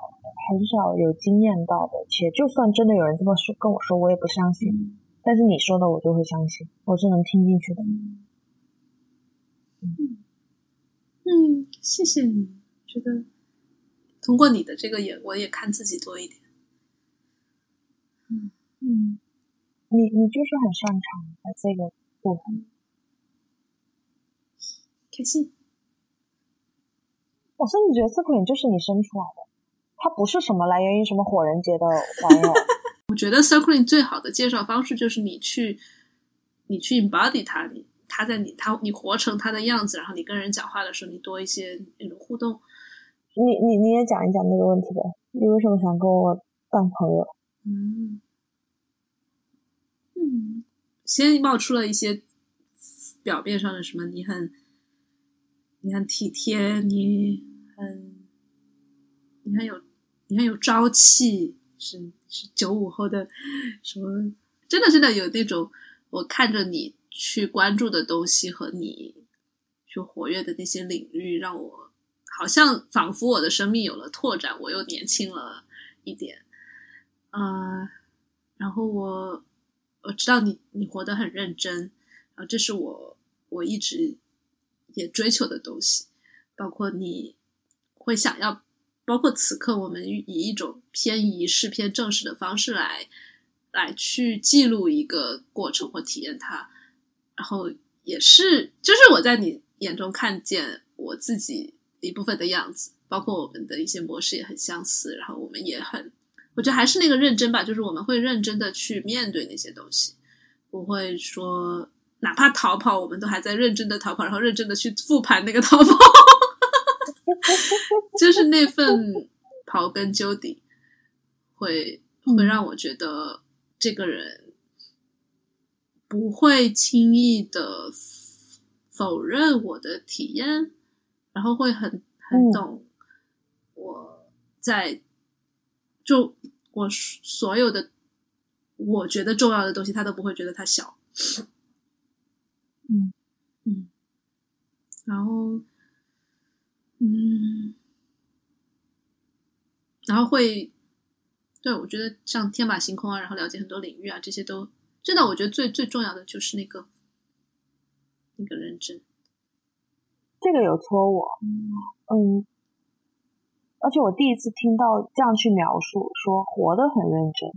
很少有经验到的，且就算真的有人这么说跟我说，我也不相信。嗯但是你说的，我就会相信，我是能听进去的。嗯，谢谢你，觉得通过你的这个也，我也看自己多一点。嗯嗯，你你就是很擅长在这个部分。开心。我甚至觉得 Circling 就是你生出来的，它不是什么来源于什么火人节的玩意儿。我觉得 Circling 最好的介绍方式就是你去，你去 embody 它，你他在你他你活成他的样子，然后你跟人讲话的时候，你多一些那种互动。你你你也讲一讲那个问题呗？你为什么想跟我当朋友？嗯嗯，先冒出了一些表面上的什么，你很你很体贴，你很你很有你很有朝气，是九五后的什么？真的真的有那种我看着你去关注的东西和你去活跃的那些领域，让我好像仿佛我的生命有了拓展，我又年轻了一点。呃，然后我我知道你你活得很认真，然后这是我我一直也追求的东西，包括你会想要，包括此刻我们以一种偏仪式、偏正式的方式来来去记录一个过程或体验它，然后也是就是我在你眼中看见我自己一部分的样子，包括我们的一些模式也很相似，然后我们也很。我觉得还是那个认真吧，就是我们会认真的去面对那些东西，不会说哪怕逃跑，我们都还在认真的逃跑，然后认真的去复盘那个逃跑，就是那份刨根究底，会会让我觉得这个人不会轻易的否认我的体验，然后会很很懂我在。就我所有的我觉得重要的东西，他都不会觉得他小。嗯嗯，然后嗯，然后会对我觉得像天马行空啊，然后了解很多领域啊，这些都真的，我觉得最最重要的就是那个那个认真。这个有戳我，嗯。而且我第一次听到这样去描述，说活得很认真。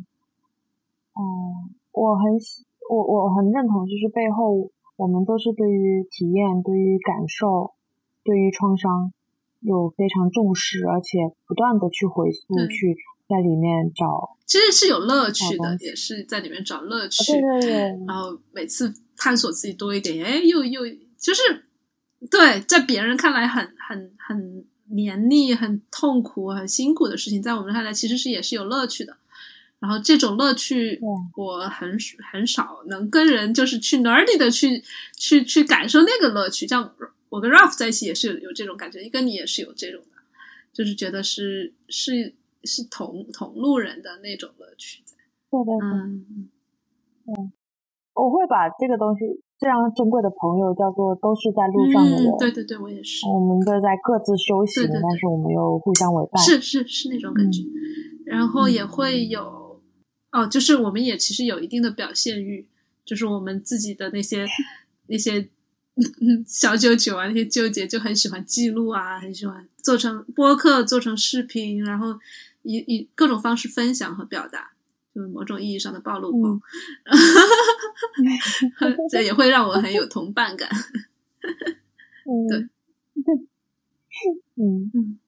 嗯，我很喜，我我很认同，就是背后我们都是对于体验、对于感受、对于创伤有非常重视，而且不断的去回溯，去在里面找，其实是有乐趣的，也是在里面找乐趣。对对对。然后每次探索自己多一点，哎，又又就是对，在别人看来很很很。黏腻、很痛苦、很辛苦的事情，在我们看来其实是也是有乐趣的。然后这种乐趣，我很很少能跟人就是去 nerdy 的去去去感受那个乐趣。像我跟 Ralph 在一起也是有有这种感觉，跟你也是有这种的，就是觉得是是是同同路人的那种乐趣在。对对对，嗯嗯，我会把这个东西。这样珍贵的朋友叫做都是在路上的人，对对对，我也是。我们都在各自修行，但是我们又互相为伴，是是是那种感觉。然后也会有哦，就是我们也其实有一定的表现欲，就是我们自己的那些 那些 小九九啊，那些纠结就很喜欢记录啊，很喜欢做成播客，做成视频，然后以以各种方式分享和表达。就是某种意义上的暴露狂，这也会让我很有同伴感。对，嗯嗯，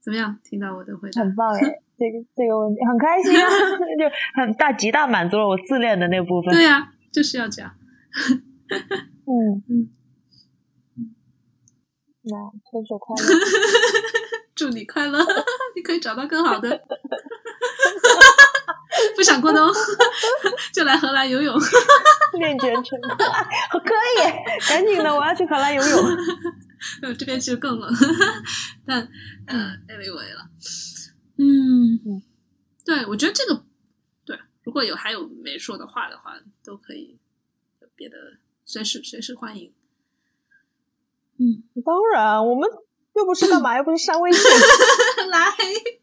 怎么样？听到我的回答，很棒哎！这个这个问题很开心啊，就很大极大满足了我自恋的那部分。对呀，就是要这样。嗯。嗯，那分手快乐，祝你快乐，你可以找到更好的。不想过冬，就来荷兰游泳。练拳成可以，赶紧的，我要去荷兰游泳。呃，这边其实更冷，但呃，anyway 了，嗯嗯，对，我觉得这个对，如果有还有没说的话的话，都可以有别的，随时随时欢迎。嗯，当然，我们又不是干嘛，又不是删微信，来，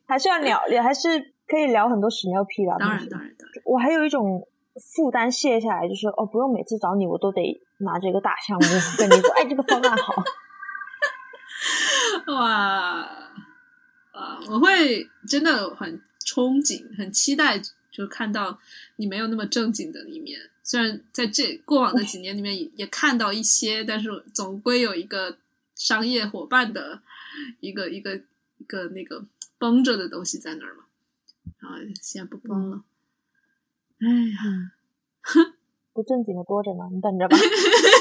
还是要聊，也还是可以聊很多屎尿屁的。当然，当然，当然，我还有一种负担卸下来，就是哦，不用每次找你，我都得拿着一个大项目跟你说，哎，这个方案好。哇啊！我会真的很憧憬、很期待，就看到你没有那么正经的一面。虽然在这过往的几年里面也也看到一些，但是总归有一个商业伙伴的一个一个一个那个绷着的东西在那儿嘛。然后现在不绷了，哎呀，不正经的多着呢，你等着吧。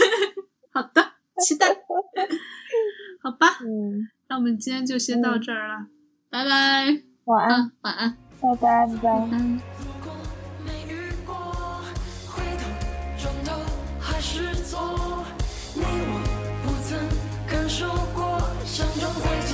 好的，期待。好吧，嗯，那我们今天就先到这儿了，拜拜，晚安，晚安，拜拜，拜拜。还是错。你我不曾感受过，相撞在街